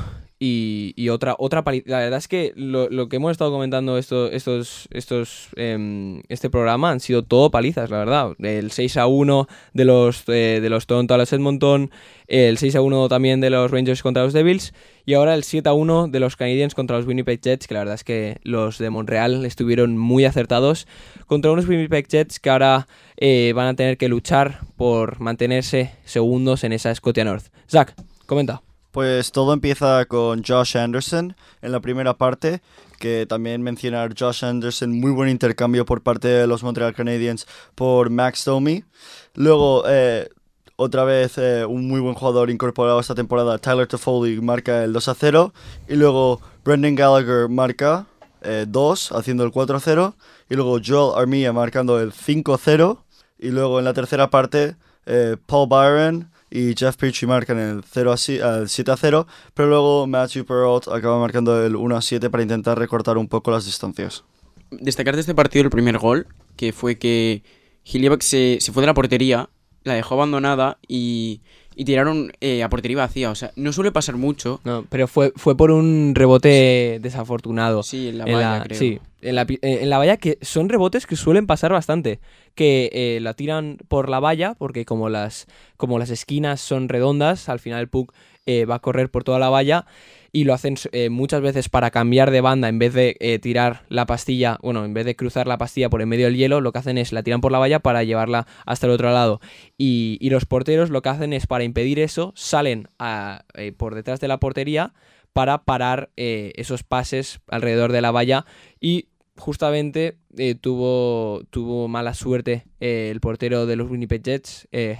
y, y otra otra la verdad es que lo, lo que hemos estado comentando esto, estos estos em, este programa han sido todo palizas la verdad el 6 a 1 de los eh, de los Toronto a los Edmonton el 6 a 1 también de los Rangers contra los Devils y ahora el 7 a 1 de los Canadiens contra los Winnipeg Jets que la verdad es que los de Montreal estuvieron muy acertados contra unos Winnipeg Jets que ahora eh, van a tener que luchar por mantenerse segundos en esa Scotia North Zach Comenta. Pues todo empieza con Josh Anderson en la primera parte, que también mencionar Josh Anderson, muy buen intercambio por parte de los Montreal Canadiens por Max Domi. Luego, eh, otra vez, eh, un muy buen jugador incorporado esta temporada, Tyler Toffoli, marca el 2 a 0. Y luego Brendan Gallagher marca 2, haciendo el 4 a 0. Y luego Joel Armia marcando el 5 a 0. Y luego en la tercera parte, eh, Paul Byron y Jeff Peachy marcan el 0 a si- al 7 a 0, pero luego Matthew Perrault acaba marcando el 1 a 7 para intentar recortar un poco las distancias. Destacar de este partido el primer gol, que fue que Hiljeback se, se fue de la portería, la dejó abandonada y, y tiraron eh, a portería vacía. O sea, no suele pasar mucho. No, pero fue, fue por un rebote desafortunado. Sí, en la valla, creo. Sí, en la, eh, en la valla que son rebotes que suelen pasar bastante. Que eh, la tiran por la valla, porque como las, como las esquinas son redondas, al final el puck eh, va a correr por toda la valla. Y lo hacen muchas veces para cambiar de banda, en vez de tirar la pastilla, bueno, en vez de cruzar la pastilla por en medio del hielo, lo que hacen es la tiran por la valla para llevarla hasta el otro lado. Y, y los porteros lo que hacen es para impedir eso, salen por detrás de la portería para parar esos pases alrededor de la valla y justamente eh, tuvo, tuvo mala suerte eh, el portero de los Winnipeg Jets, eh,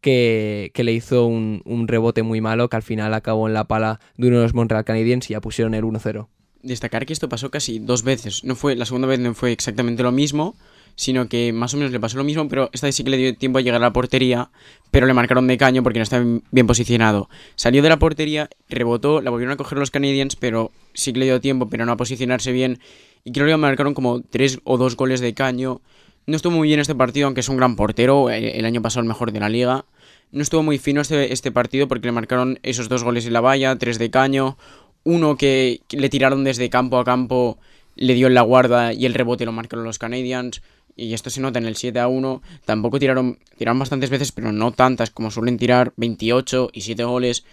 que, que le hizo un, un rebote muy malo que al final acabó en la pala de uno de los Montreal Canadiens y ya pusieron el 1-0. Destacar que esto pasó casi dos veces. No fue, la segunda vez no fue exactamente lo mismo, sino que más o menos le pasó lo mismo, pero esta vez sí que le dio tiempo a llegar a la portería, pero le marcaron de caño porque no estaba bien posicionado. Salió de la portería, rebotó, la volvieron a coger los Canadiens, pero sí que le dio tiempo, pero no a posicionarse bien. Y creo que marcaron como tres o dos goles de caño. No estuvo muy bien este partido, aunque es un gran portero, eh, el año pasado el mejor de la liga. No estuvo muy fino este, este partido porque le marcaron esos dos goles en la valla, tres de caño, uno que, que le tiraron desde campo a campo, le dio en la guarda y el rebote lo marcaron los Canadiens. Y esto se nota en el 7 a 1. Tampoco tiraron, tiraron bastantes veces, pero no tantas como suelen tirar, 28 y 7 goles.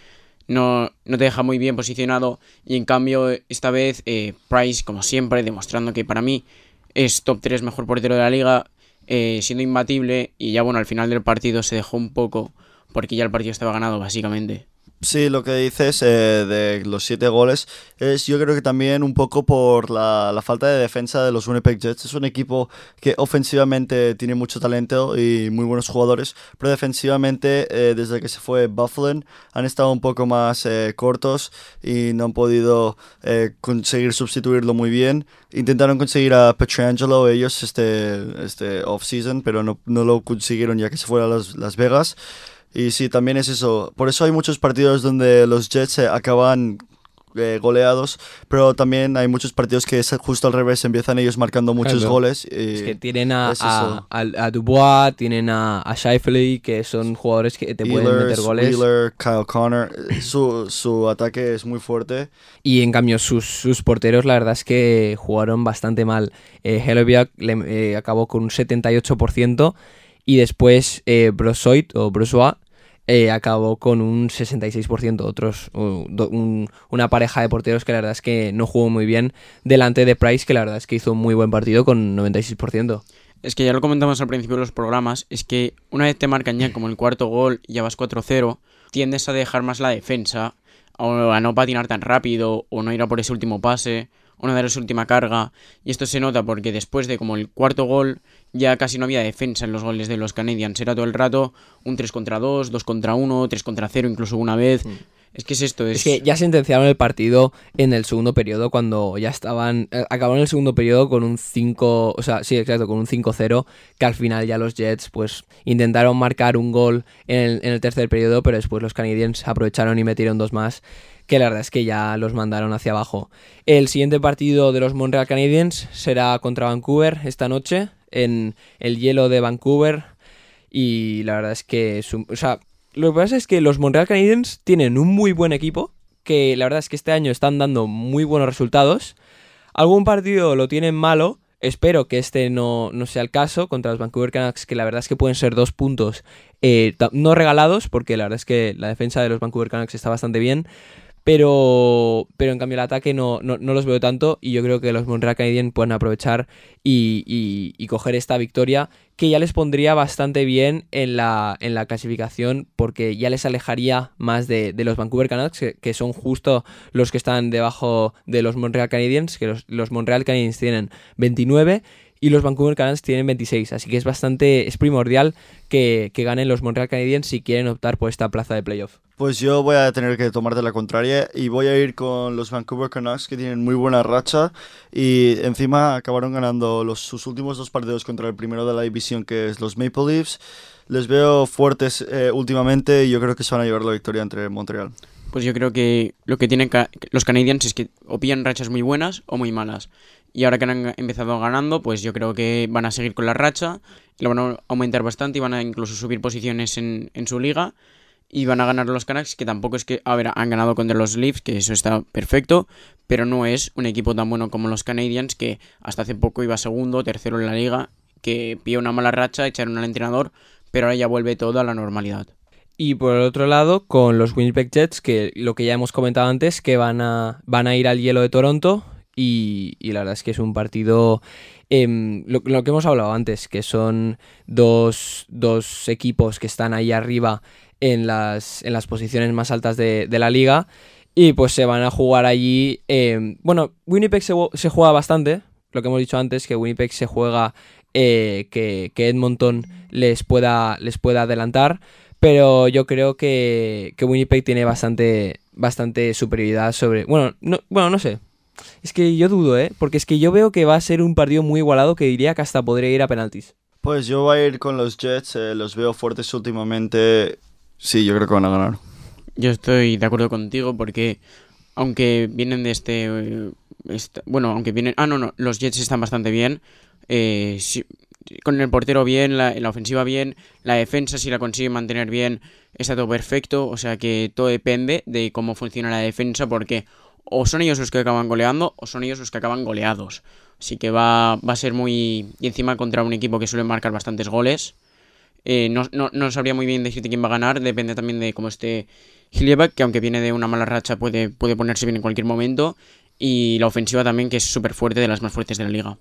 No, no te deja muy bien posicionado. Y en cambio, esta vez, eh, Price, como siempre, demostrando que para mí es top 3 mejor portero de la liga, eh, siendo imbatible. Y ya bueno, al final del partido se dejó un poco, porque ya el partido estaba ganado, básicamente. Sí, lo que dices eh, de los siete goles es yo creo que también un poco por la, la falta de defensa de los Winnipeg Jets. Es un equipo que ofensivamente tiene mucho talento y muy buenos jugadores, pero defensivamente eh, desde que se fue Buffalo han estado un poco más eh, cortos y no han podido eh, conseguir sustituirlo muy bien. Intentaron conseguir a Petrangelo ellos este, este off-season, pero no, no lo consiguieron ya que se fueron a Las, Las Vegas. Y sí, también es eso. Por eso hay muchos partidos donde los Jets eh, acaban eh, goleados, pero también hay muchos partidos que es justo al revés, empiezan ellos marcando muchos Claro. goles. y Es que tienen a, es a, eso. a- a Dubois, tienen a, a Shifley, que son jugadores que te pueden meter goles. Wheeler, Kyle Connor, eh, su, su ataque es muy fuerte. Y en cambio sus, sus porteros la verdad es que jugaron bastante mal. Eh, le- eh, acabó con un 78% y después eh, Brossoit o Brossois eh, acabó con un 66%. Otros, un- una pareja de porteros que la verdad es que no jugó muy bien delante de Price, que la verdad es que hizo un muy buen partido con 96%. Es que ya lo comentamos al principio de los programas, es que una vez te marcan ya como el cuarto gol y ya vas 4-0, tiendes a dejar más la defensa, a no patinar tan rápido, o no ir a por ese último pase, o no dar esa última carga. Y esto se nota porque después de como el cuarto gol, ya casi no había defensa en los goles de los Canadiens. Era todo el rato un 3 contra 2, 2 contra 1, 3 contra 0 incluso una vez. Es que es esto, es... Es que ya sentenciaron el partido en el segundo periodo cuando ya estaban. eh, acabaron el segundo periodo con un 5. O sea, sí, exacto, con un 5-0. Que al final ya los Jets, pues, intentaron marcar un gol en el, en el tercer periodo, pero después los Canadiens aprovecharon y metieron dos más. Que la verdad es que ya los mandaron hacia abajo. El siguiente partido de los Montreal Canadiens será contra Vancouver esta noche, en el hielo de Vancouver. Y la verdad es que. es un- o sea, lo que pasa es que los Montreal Canadiens tienen un muy buen equipo. Que la verdad es que este año están dando muy buenos resultados. Algún partido lo tienen malo. Espero que este no, no sea el caso contra los Vancouver Canucks, que la verdad es que pueden ser dos puntos eh, no regalados, porque la verdad es que la defensa de los Vancouver Canucks está bastante bien. Pero, pero en cambio el ataque no, no, no los veo tanto y yo creo que los Montreal Canadiens pueden aprovechar y, y- y coger esta victoria que ya les pondría bastante bien en la, en la clasificación porque ya les alejaría más de, los Vancouver Canucks que, son justo los que están debajo de los Montreal Canadiens que los, los Montreal Canadiens tienen 29 y los Vancouver Canucks tienen 26 así que es bastante es primordial que, que ganen los Montreal Canadiens si quieren optar por esta plaza de playoff Pues yo voy a tener que tomar de la contraria y voy a ir con los Vancouver Canucks que tienen muy buena racha y encima acabaron ganando los, sus últimos dos partidos contra el primero de la división que es los Maple Leafs. Les veo fuertes eh, últimamente y yo creo que se van a llevar la victoria entre Montreal. Pues yo creo que lo que tienen los Canadiens es que o pillan rachas muy buenas o muy malas. Y ahora que han empezado ganando, pues yo creo que van a seguir con la racha, lo van a aumentar bastante y van a incluso subir posiciones en su liga. Y van a ganar los Canucks, que tampoco es que, a ver, han ganado contra los Leafs, que eso está perfecto, pero no es un equipo tan bueno como los Canadiens, que hasta hace poco iba segundo, tercero en la liga, que pilló una mala racha, echaron al entrenador, pero ahora ya vuelve todo a la normalidad. Y por el otro lado, con los Winnipeg Jets, que lo que ya hemos comentado antes, que van a, van a ir al hielo de Toronto. Y, y la verdad es que es un partido, em, lo, que hemos hablado antes, que son dos, dos equipos que están ahí arriba en las, en las posiciones más altas de, la liga. Y pues se van a jugar allí. em, bueno, Winnipeg se, se juega bastante, lo que hemos dicho antes, que Winnipeg se juega eh, que, que Edmonton les pueda, les pueda adelantar pero yo creo que, que Winnipeg tiene bastante, bastante superioridad sobre... Bueno no, bueno, no sé. Es que yo dudo, ¿eh? Porque es que yo veo que va a ser un partido muy igualado que diría que hasta podría ir a penaltis. Pues yo voy a ir con los Jets, eh, los veo fuertes últimamente. Sí, yo creo que van a ganar. Yo estoy de acuerdo contigo porque aunque vienen de este, eh, esta- bueno, aunque vienen, ah no no, los Jets están bastante bien, eh, si- con el portero bien, la, la ofensiva bien, la defensa si la consigue mantener bien está todo perfecto, o sea que todo depende de cómo funciona la defensa porque o son ellos los que acaban goleando o son ellos los que acaban goleados, así que va, va a ser muy y encima contra un equipo que suele marcar bastantes goles. Eh, no, no, no sabría muy bien decirte quién va a ganar, depende también de cómo esté Hiljeback, que aunque viene de una mala racha puede, puede ponerse bien en cualquier momento. Y la ofensiva también, que es súper fuerte, de las más fuertes de la liga.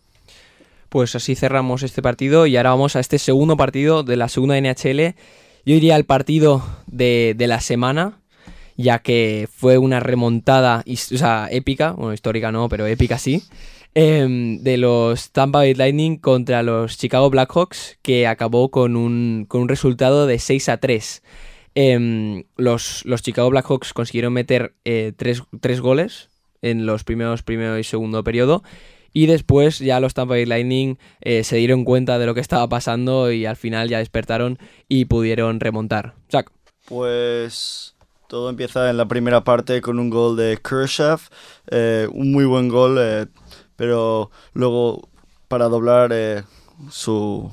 Pues así cerramos este partido y ahora vamos a este segundo partido de la segunda NHL. Yo iría al partido de, de la semana, ya que fue una remontada, o sea, épica, bueno, histórica no, pero épica sí, em, de los Tampa Bay Lightning contra los Chicago Blackhawks, que acabó con un, con un resultado de 6 a 3. Em, los, los Chicago Blackhawks consiguieron meter eh, tres, tres goles en los primeros primero y segundo periodo. Y después ya los Tampa Bay Lightning eh, se dieron cuenta de lo que estaba pasando y al final ya despertaron y pudieron remontar. Jack. Pues todo empieza en la primera parte con un gol de Kershaw, eh, un muy buen gol, eh, pero luego para doblar eh, su...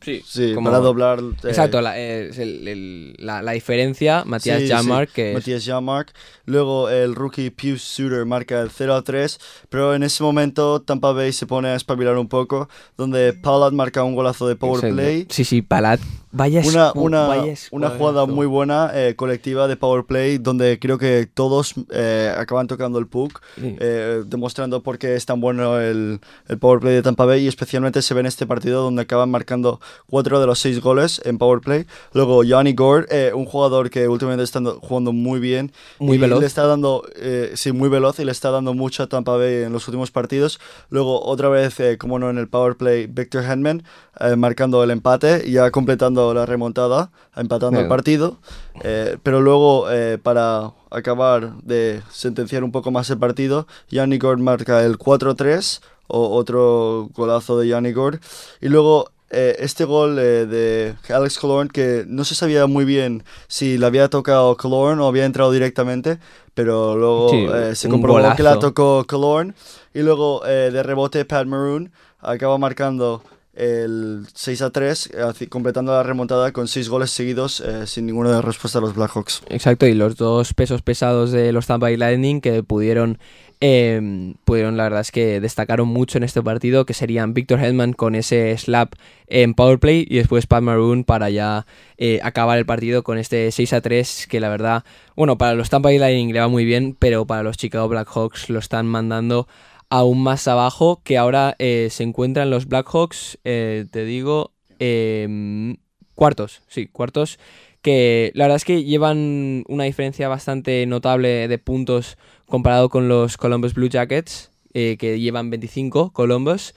Sí, Sí, como- para doblar... eh, Exacto, la, eh, es el- el- la- la diferencia, Matías Sí, Janmark, sí, que Matías Janmark. Luego el rookie Pius Suter marca el 0 a 3, pero en ese momento Tampa Bay se pone a espabilar un poco, donde Palat marca un golazo de power play. Sí, sí, Palat. Vaya Una, una, vaya una jugada muy buena eh, colectiva de power play donde creo que todos eh, acaban tocando el puck, Sí. eh, demostrando por qué es tan bueno el, el power play de Tampa Bay y especialmente se ve en este partido donde acaban marcando cuatro de los seis goles en power play. Luego Johnny Gord, eh, un jugador que últimamente está jugando muy bien. Muy y veloz. Le está dando, eh, sí, muy veloz y le está dando mucho a Tampa Bay en los últimos partidos. Luego otra vez, eh, como no en el power play, Victor Hedman eh, marcando el empate, ya completando la remontada, empatando el Bueno. partido. Eh, pero luego, eh, para acabar de sentenciar un poco más el partido, Yanni Gord marca el 4-3, o otro golazo de Yanni Gord. Y luego eh, este gol eh, de Alex Killorn, que no se sabía muy bien si le había tocado Killorn o había entrado directamente, pero luego Sí, eh, se comprobó que la golazo. tocó Killorn. Y luego eh, de rebote Pat Maroon acaba marcando el 6 a 3, eh, haci- completando la remontada con 6 goles seguidos eh, sin ninguna respuesta a los Blackhawks. Exacto, y los dos pesos pesados de los Tampa Bay Lightning que pudieron, eh, pudieron, la verdad es que destacaron mucho en este partido, que serían Victor Hedman con ese slap en powerplay y después Pat Maroon para ya eh, acabar el partido con este 6 a 3, que la verdad, bueno, para los Tampa Bay Lightning le va muy bien, pero para los Chicago Blackhawks lo están mandando aún más abajo, que ahora eh, se encuentran los Blackhawks, eh, te digo, em, cuartos, sí, cuartos que la verdad es que llevan una diferencia bastante notable de puntos comparado con los Columbus Blue Jackets, eh, que llevan 25 Columbus,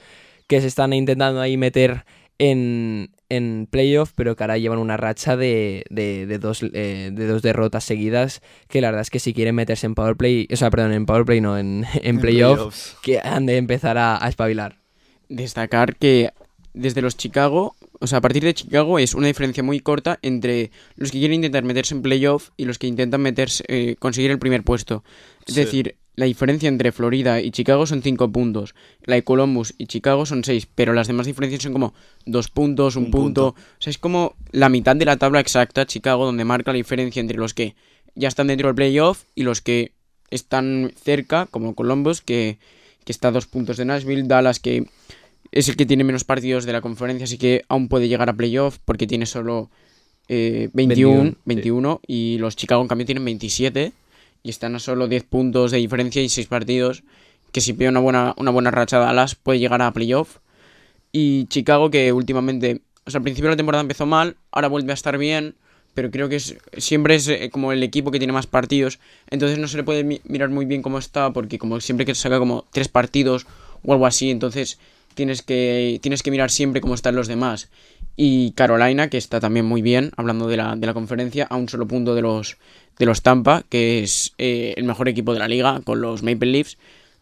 que se están intentando ahí meter en, en playoff, pero que ahora llevan una racha de, de, de dos, eh, de dos derrotas seguidas, que la verdad es que si quieren meterse en Powerplay, o sea, perdón, en Powerplay no, en, en playoff, playoffs. que han de empezar a, a espabilar. Destacar que desde los Chicago, o sea, a partir de Chicago es una diferencia muy corta entre los que quieren intentar meterse en playoff y los que intentan meterse, eh, conseguir el primer puesto. Es Sí. decir, la diferencia entre Florida y Chicago son 5 puntos. La de Columbus y Chicago son 6, pero las demás diferencias son como 2 puntos, un, Un punto. punto. O sea, es como la mitad de la tabla exacta, Chicago, donde marca la diferencia entre los que ya están dentro del playoff y los que están cerca, como Columbus, que, que está a dos puntos de Nashville, Dallas, que es el que tiene menos partidos de la conferencia, así que aún puede llegar a playoff porque tiene solo eh, 21, 21, 21, y los Chicago en cambio tienen 27 y están a solo 10 puntos de diferencia y 6 partidos, que si pide una buena, una buena racha Dallas puede llegar a playoff. Y Chicago que últimamente, o sea, al principio de la temporada empezó mal, ahora vuelve a estar bien, pero creo que siempre es eh, como el equipo que tiene más partidos, entonces no se le puede mi- mirar muy bien cómo está, porque como siempre que saca como tres partidos o algo así, entonces tienes que, tienes que mirar siempre cómo están los demás. Y Carolina, que está también muy bien, hablando de la, de la conferencia, a un solo punto de los, de los Tampa, que es eh, el mejor equipo de la liga con los Maple Leafs,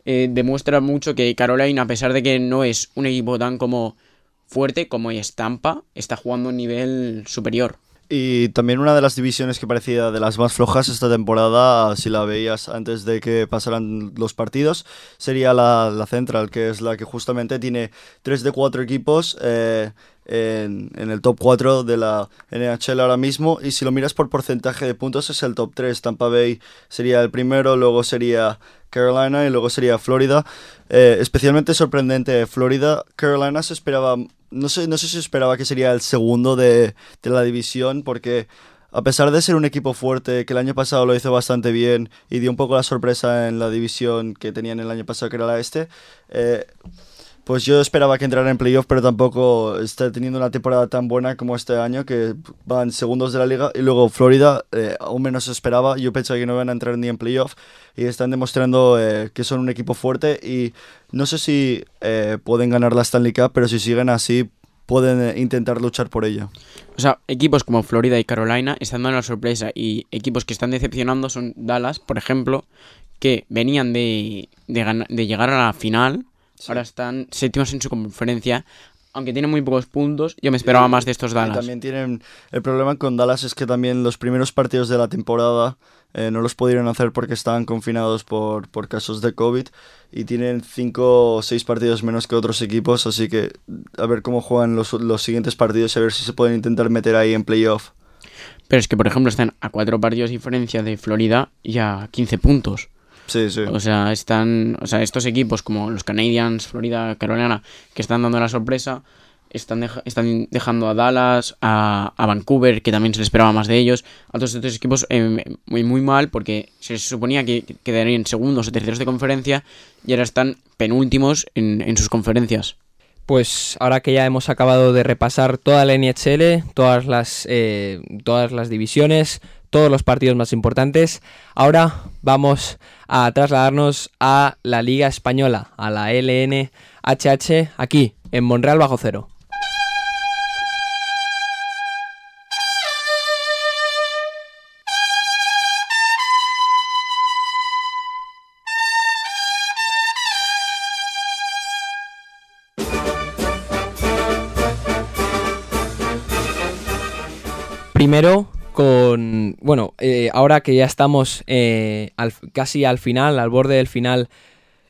eh, demuestra mucho que Carolina, a pesar de que no es un equipo tan como fuerte como es Tampa, está jugando a un nivel superior. Y también una de las divisiones que parecía de las más flojas esta temporada, si la veías antes de que pasaran los partidos, sería la, la Central, que es la que justamente tiene 3 de 4 equipos eh, en, en el top 4 de la NHL ahora mismo. Y si lo miras por porcentaje de puntos, es el top 3. Tampa Bay sería el primero, luego sería Carolina y luego sería Florida. Eh, especialmente sorprendente Florida. Carolina se esperaba, no sé, no sé si esperaba que sería el segundo de, de la división porque a pesar de ser un equipo fuerte, que el año pasado lo hizo bastante bien y dio un poco la sorpresa en la división que tenían el año pasado, que era la este, eh, pues yo esperaba que entrara en playoff, pero tampoco está teniendo una temporada tan buena como este año, que van segundos de la liga. Y luego Florida, eh, aún menos esperaba. Yo pensaba que no iban a entrar ni en playoff. Y están demostrando eh, que son un equipo fuerte. Y no sé si eh, pueden ganar la Stanley Cup, pero si siguen así, pueden intentar luchar por ella. O sea, equipos como Florida y Carolina están dando la sorpresa y equipos que están decepcionando son Dallas, por ejemplo, que venían de, de llegar a la final, ahora están séptimos en su conferencia, aunque tienen muy pocos puntos, yo me esperaba Y- más de estos Dallas. también tienen el problema con Dallas es que también los primeros partidos de la temporada eh, no los pudieron hacer porque estaban confinados por, por casos de COVID y tienen cinco o seis partidos menos que otros equipos, así que a ver cómo juegan los, los siguientes partidos y a ver si se pueden intentar meter ahí en playoff. Pero es que, por ejemplo, están a cuatro partidos de diferencia de Florida y a 15 puntos. Sí, sí. O sea, están, o sea, estos equipos como los Canadiens, Florida, Carolina, que están dando la sorpresa, están, deja- están dejando a Dallas, a, a Vancouver, que también se les esperaba más de ellos, a todos estos equipos eh, muy, muy mal, porque se suponía que quedarían segundos o terceros de conferencia y ahora están penúltimos en, en sus conferencias. Pues ahora que ya hemos acabado de repasar toda la NHL, todas las, eh, todas las divisiones, todos los partidos más importantes, ahora vamos a trasladarnos a la Liga Española, a la LNHH, aquí, en Monreal Bajo Cero. Primero con, bueno, eh, ahora que ya estamos eh, casi al final, al borde del final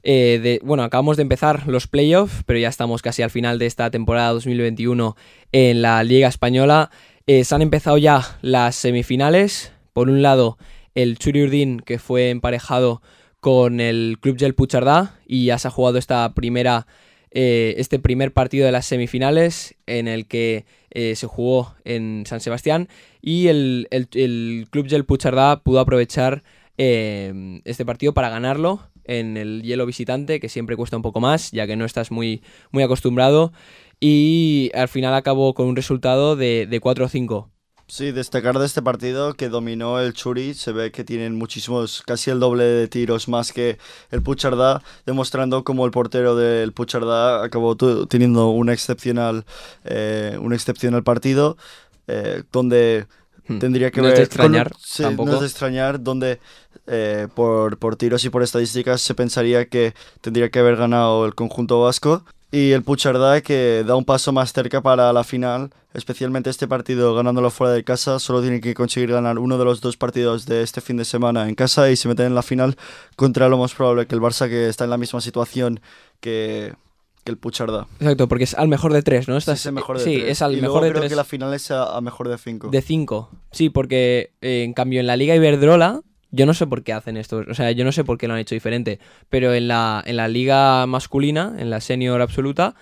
eh, bueno, acabamos de empezar los playoffs, pero ya estamos casi al final de esta temporada 2021 en la Liga Española. Se han empezado ya las semifinales. Por un lado, el Churi Urdin, que fue emparejado con el Club Gel Puchardá y ya se ha jugado esta primera, eh, este primer partido de las semifinales en el que eh, se jugó en San Sebastián y el, el- Club Gel Puchardá pudo aprovechar eh, este partido para ganarlo en el hielo visitante, que siempre cuesta un poco más, ya que no estás muy, muy acostumbrado. Y al final acabó con un resultado de, de 4-5. Sí, destacar de este partido que dominó el Churi, se ve que tienen muchísimos, casi el doble de tiros más que el Puchardá, demostrando como el portero del Puchardá acabó teniendo un excepcional, eh, un excepcional partido, eh, donde Hmm. tendría que No es ver... de extrañar, con- sí, tampoco. no es de extrañar, donde eh, por, por tiros y por estadísticas se pensaría que tendría que haber ganado el conjunto vasco. Y el Puchardá que da un paso más cerca para la final, especialmente este partido ganándolo fuera de casa, solo tiene que conseguir ganar uno de los dos partidos de este fin de semana en casa y se meten en la final contra lo más probable que el Barça que está en la misma situación que, que el Puchardá. Exacto, porque es al mejor de tres, ¿no? Sí, Estás- es el mejor de sí, tres. es al y mejor luego de creo tres. que la final es a, a mejor de cinco. De 5. Sí, porque eh, en cambio en la Liga Iberdrola, yo no sé por qué hacen esto. O sea, yo no sé por qué lo han hecho diferente. Pero en la, en la Liga masculina, en la senior absoluta,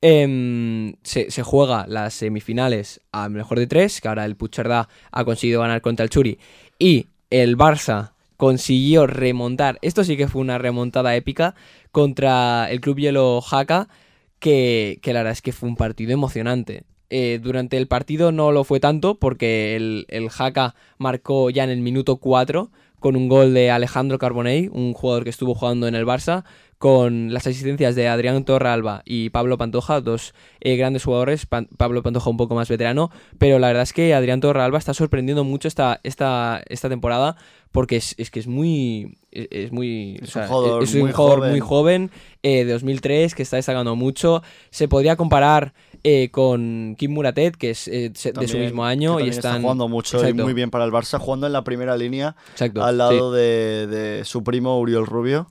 em, se, se juega las semifinales a mejor de 3, que ahora el Puchardá ha conseguido ganar contra el Churi. Y el Barça consiguió remontar, esto sí que fue una remontada épica, contra el Club Hielo Jaca, que la verdad es que fue un partido emocionante. Eh, durante el partido no lo fue tanto porque el, el Jaca marcó ya en el minuto 4 con un gol de Alejandro Carbonell, un jugador que estuvo jugando en el Barça, con las asistencias de Adrián Torralba y Pablo Pantoja, dos eh, grandes jugadores, Pan- Pablo Pantoja un poco más veterano, pero la verdad es que Adrián Torralba está sorprendiendo mucho esta, esta, esta temporada porque es, es que es muy... Es, es muy... Es o sea, un jugador es un muy jugador joven. muy joven, eh, de 2003, que está destacando mucho. Se podría comparar eh, con Kim Muratet, que es eh, de su mismo que año, y también está están... jugando mucho Exacto. y muy bien para el Barça, jugando en la primera línea Exacto, al sí. lado de, de su primo Uriol Rubio.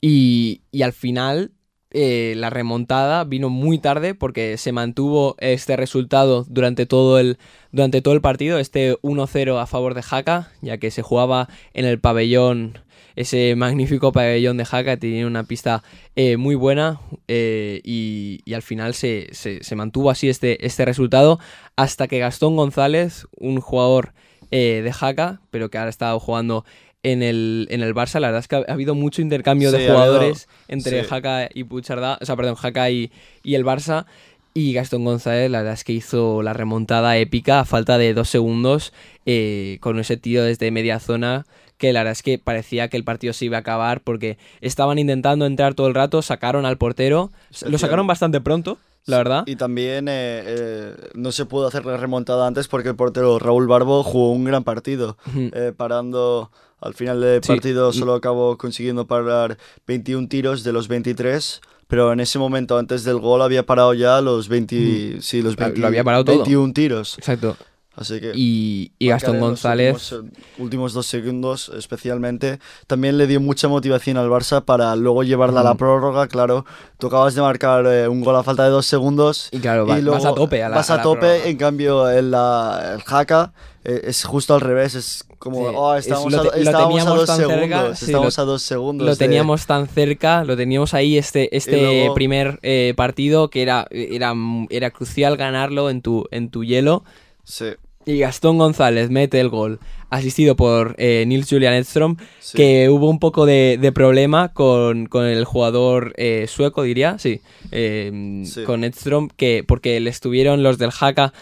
Y, y al final eh, la remontada vino muy tarde porque se mantuvo este resultado durante todo el, durante todo el partido, este 1-0 a favor de Jaca, ya que se jugaba en el pabellón, ese magnífico pabellón de Jaca, tenía una pista eh, muy buena eh, y, y al final se, se- se mantuvo así este, este resultado hasta que Gastón González, un jugador eh, de Jaca, pero que ahora ha estado jugando en el, en el Barça, la verdad es que ha, ha habido mucho intercambio Sí, de habido- jugadores entre sí. Jaca y Puchardá, o sea, perdón, Jaca y, y el Barça. Y Gastón González, la verdad es que hizo la remontada épica a falta de dos segundos eh, con ese tiro desde media zona que la verdad es que parecía que el partido se iba a acabar porque estaban intentando entrar todo el rato, sacaron al portero, lo sacaron bastante pronto, la verdad. Y también eh, eh, no se pudo hacer la remontada antes porque el portero Raúl Barbo jugó un gran partido, eh, parando al final del Sí. partido solo acabó consiguiendo parar 21 tiros de los 23, pero en ese momento antes del gol había parado ya los 20, sí, los Lo- 20 lo había parado todo. 21 tiros. Exacto. Así que Y, y Gastón en los González, Últimos, eh, últimos dos segundos, especialmente, también le dio mucha motivación al Barça para luego llevarla a la prórroga. Claro, tú acabas de marcar eh, un gol a falta de dos segundos. y claro, y luego vas a tope a la, vas a a la tope, prórroga. en cambio, el, la- el Haka eh, es justo al revés. Es como, Sí, oh, estábamos, a, estábamos dos tan segundos. cerca, sí, estábamos lo- a dos segundos. Lo de- teníamos tan cerca, lo teníamos ahí este, este luego- primer eh, partido que era, era, era crucial ganarlo en tu, en tu hielo. Sí, Y Gastón González mete el gol, asistido por eh, Nils Julian Edstrom, sí. que hubo un poco de, de problema con, con el jugador eh, sueco, diría, sí, eh, Sí. con Edstrom, que, porque le estuvieron los del Haka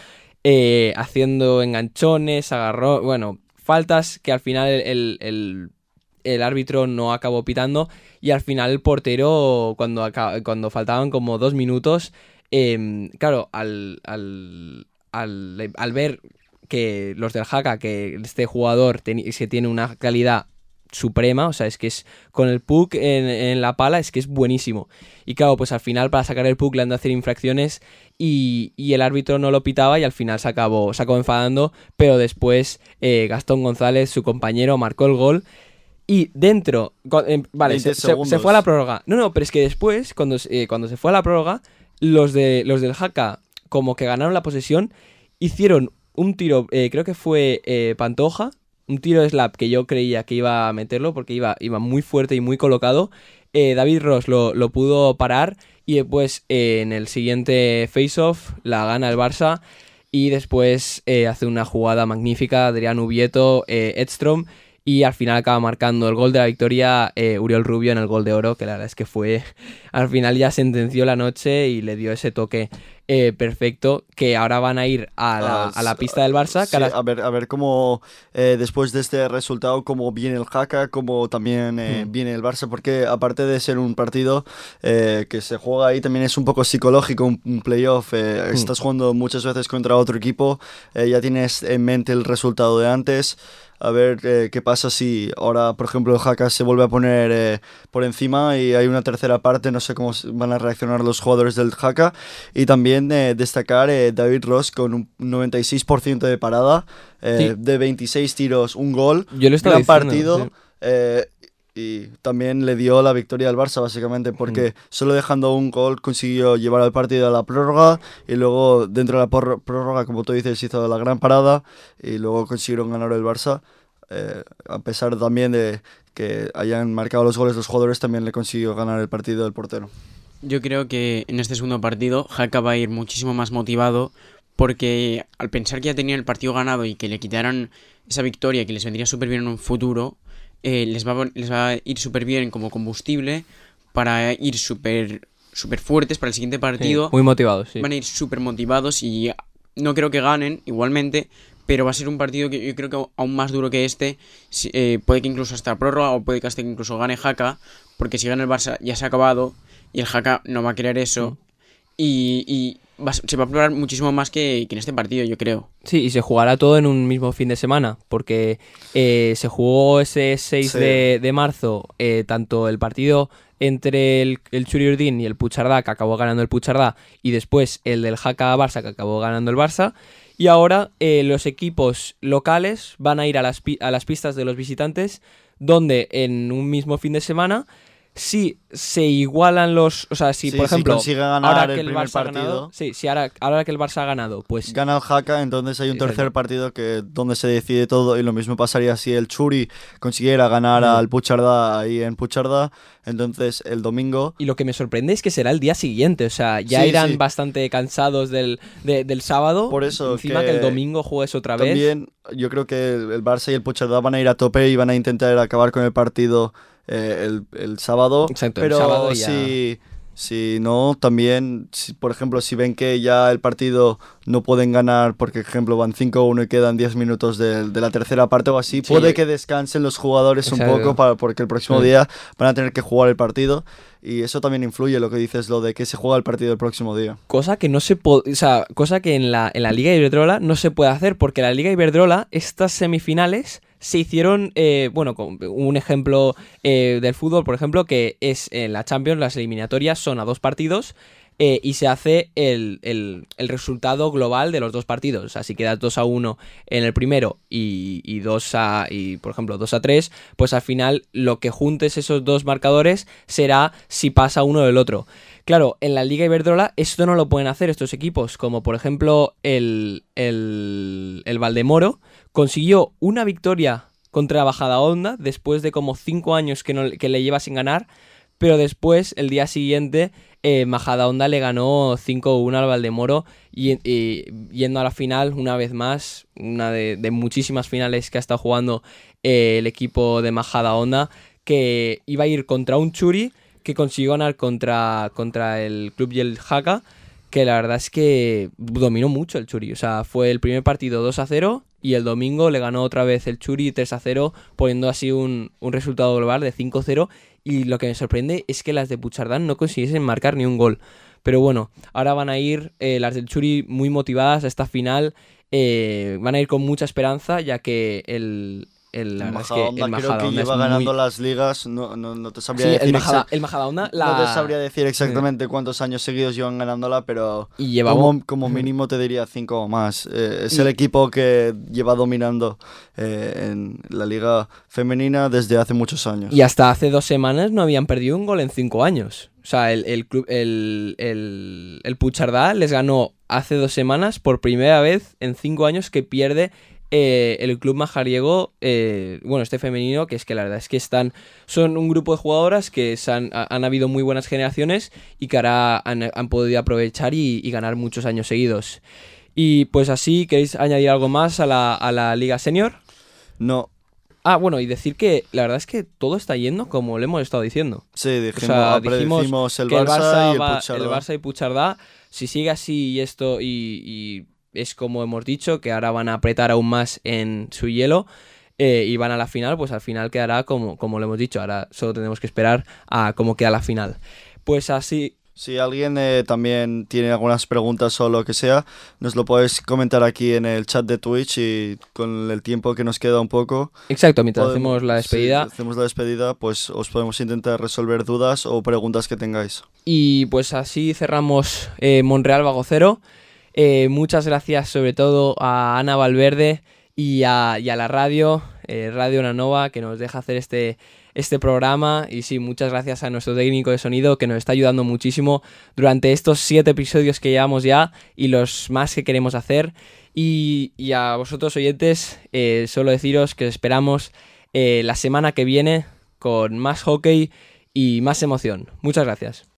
eh, haciendo enganchones, agarró, bueno, faltas que al final el, el- el árbitro no acabó pitando y al final el portero, cuando, cuando faltaban como dos minutos, em, claro, al, al, al, al ver que los del Haka, que este jugador que tiene una calidad suprema, o sea, es que es con el puck en, en la pala, es que es buenísimo. Y claro, pues al final para sacar el puck le han de hacer infracciones y, y el árbitro no lo pitaba y al final se acabó, se acabó enfadando, pero después eh, Gastón González, su compañero, marcó el gol Y dentro, em, vale, 20 se, se- segundos. se fue a la prórroga. No, no, pero es que después, cuando, se- eh, cuando se fue a la prórroga, los, de, los del Haka, como que ganaron la posesión, hicieron un tiro, eh, creo que fue eh, Pantoja, un tiro slap que yo creía que iba a meterlo porque iba, iba muy fuerte y muy colocado. Eh, David Ross lo, lo pudo parar y después en el siguiente face-off la gana el Barça y después hace una jugada magnífica Adrián Ubieto, Edstrom y al final acaba marcando el gol de la victoria eh, Uriol Rubio en el gol de oro, que la verdad es que fue, al final ya sentenció la noche y le dio ese toque eh, perfecto, que ahora van a ir a la, Ah, a la pista del Barça. Sí, a ver, a ver cómo eh, después de este resultado, cómo viene el Jaca, cómo también eh, Mm. viene el Barça, porque aparte de ser un partido eh, que se juega ahí, también es un poco psicológico, un, un playoff. eh, Mm. Estás jugando muchas veces contra otro equipo, ya tienes en mente el resultado de antes. A ver eh, qué pasa si ahora, por ejemplo, el Jaca se vuelve a poner eh, por encima y hay una tercera parte. No sé cómo van a reaccionar los jugadores del Jaca. Y también eh, destacar David Ross con un 96% de parada, Sí. de 26 tiros, un gol. Yo lo estaba Gran diciendo, partido. sí. Y también le dio la victoria al Barça, básicamente, porque solo dejando un gol consiguió llevar al partido a la prórroga y luego dentro de la prórroga, como tú dices, hizo la gran parada y luego consiguieron ganar el Barça. eh, a pesar también de que hayan marcado los goles los jugadores, también le consiguió ganar el partido el portero. Yo creo que en este segundo partido Haka va a ir muchísimo más motivado porque al pensar que ya tenían el partido ganado y que le quitaran esa victoria que les vendría súper bien en un futuro, eh, les, va, les va a ir súper bien como combustible para ir súper súper fuertes para el siguiente Sí, partido. muy motivado, sí. Van a ir súper motivados y no creo que ganen igualmente, pero va a ser un partido que yo creo que aún más duro que este. Eh, puede que incluso hasta prórroga o puede que hasta incluso gane Haka, porque si gana el Barça ya se ha acabado y el Haka no va a querer eso. Y, y va se va a probar muchísimo más que, que en este partido, yo creo. Sí, y se jugará todo en un mismo fin de semana, porque eh, se jugó ese 6 Sí. de, de marzo, eh, tanto el partido entre el, el Churiurdin y el Puchardá, que acabó ganando el Puchardá, y después el del Jaca Barça, que acabó ganando el Barça. Y ahora eh, los equipos locales van a ir a las, a las pistas de los visitantes, donde en un mismo fin de semana, si se igualan los... O sea, si Sí, por si ejemplo... consigue ganar ahora el que el primer Barça ha ganado, partido. sí, si ahora, ahora que el Barça ha ganado, pues Gana el Jaca, entonces hay un tercer partido que donde se decide todo y lo mismo pasaría si el Churi consiguiera ganar al Puchardá ahí en Puchardá, entonces el domingo Y lo que me sorprende es que será el día siguiente, o sea, ya Sí, irán bastante cansados del, de- del sábado. Por eso Encima que, que el domingo juegues otra vez. También yo creo que el, el Barça y el Puchardá van a ir a tope y van a intentar acabar con el partido eh, el, el sábado. Exacto, el pero sábado ya- si, si no, también, si, por ejemplo, si ven que ya el partido no pueden ganar, porque, por ejemplo, van 5-1 y quedan 10 minutos de, de la tercera parte o así, Sí. puede que descansen los jugadores un poco para, porque el próximo Sí. día van a tener que jugar el partido. Y eso también influye lo que dices, lo de que se juega el partido el próximo día. Cosa que no se o sea, cosa que en la, en la Liga Iberdrola no se puede hacer, porque la Liga Iberdrola, estas semifinales se hicieron, eh, bueno, con un ejemplo eh, del fútbol, por ejemplo, que es en la Champions, las eliminatorias son a dos partidos eh, y se hace el, el- el resultado global de los dos partidos. O sea, si quedas 2 a 1 en el primero y, y 2 a, y, por ejemplo, 2 a 3, pues al final lo que juntes esos dos marcadores será si pasa uno del otro. Claro, en la Liga Iberdrola esto no lo pueden hacer estos equipos, como por ejemplo el, el, el Valdemoro consiguió una victoria contra Bajada Onda después de como 5 años que, no, le lleva sin ganar, pero después, el día siguiente, eh, Majadahonda le ganó 5-1 al Valdemoro y, y yendo a la final una vez más, una de, muchísimas finales que ha estado jugando eh, el equipo de Majadahonda, que iba a ir contra un Churi que consiguió ganar contra, contra el Club y el Haka, que la verdad es que dominó mucho el Churi. O sea, fue el primer partido 2 a 0 y el domingo le ganó otra vez el Churi 3 a 0, poniendo así un, un resultado global de 5 0. Y lo que me sorprende es que las de Puchardán no consiguiesen marcar ni un gol. Pero bueno, ahora van a ir eh, las del Churi muy motivadas a esta final. eh, van a ir con mucha esperanza, ya que el, el, es que creo que lleva muy- ganando las ligas, no, no, no te sabría Sí, decir el, Majada- el Majadahonda la... No te sabría decir exactamente cuántos años seguidos llevan ganándola, pero Y lleva como, como mínimo te diría cinco o más. Eh, es el equipo que lleva dominando eh, en la liga femenina desde hace muchos años. Y hasta hace dos semanas no habían perdido un gol en cinco años. O sea, el, el club, el, el, el Puchardá les ganó hace dos semanas por primera vez en cinco años que pierde eh, el club majariego, eh, bueno, este femenino, que es que la verdad es que están, son un grupo de jugadoras que han, ha- han habido muy buenas generaciones y que ahora han, han podido aprovechar y, y ganar muchos años seguidos. Y pues así, ¿queréis añadir algo más a la, a la Liga Senior? No, Ah, bueno, y decir que la verdad es que todo está yendo como le hemos estado diciendo. sí, O dijimos, sea, ah, dijimos predecimos el que Barça, el Barça, y el el Barça y Puigcerdá, si sigue así y esto y, y es como hemos dicho, que ahora van a apretar aún más en su hielo eh, y van a la final, pues al final quedará como, como lo hemos dicho. Ahora solo tenemos que esperar a cómo queda la final. Pues así, Si alguien eh, también tiene algunas preguntas o lo que sea, nos lo puedes comentar aquí en el chat de Twitch y con el tiempo que nos queda un poco. exacto, mientras podemos- hacemos la despedida. hacemos la despedida, pues os podemos intentar resolver dudas o preguntas que tengáis. Y pues así cerramos eh, Monreal Bajo Cero. Eh, muchas gracias sobre todo a Ana Valverde y a, la radio, eh, Radio Nanova, que nos deja hacer este, este programa. Y sí, muchas gracias a nuestro técnico de sonido que nos está ayudando muchísimo durante estos siete episodios que llevamos ya y los más que queremos hacer. Y, a vosotros oyentes, eh, solo deciros que os esperamos la semana que viene con más hockey y más emoción. Muchas gracias.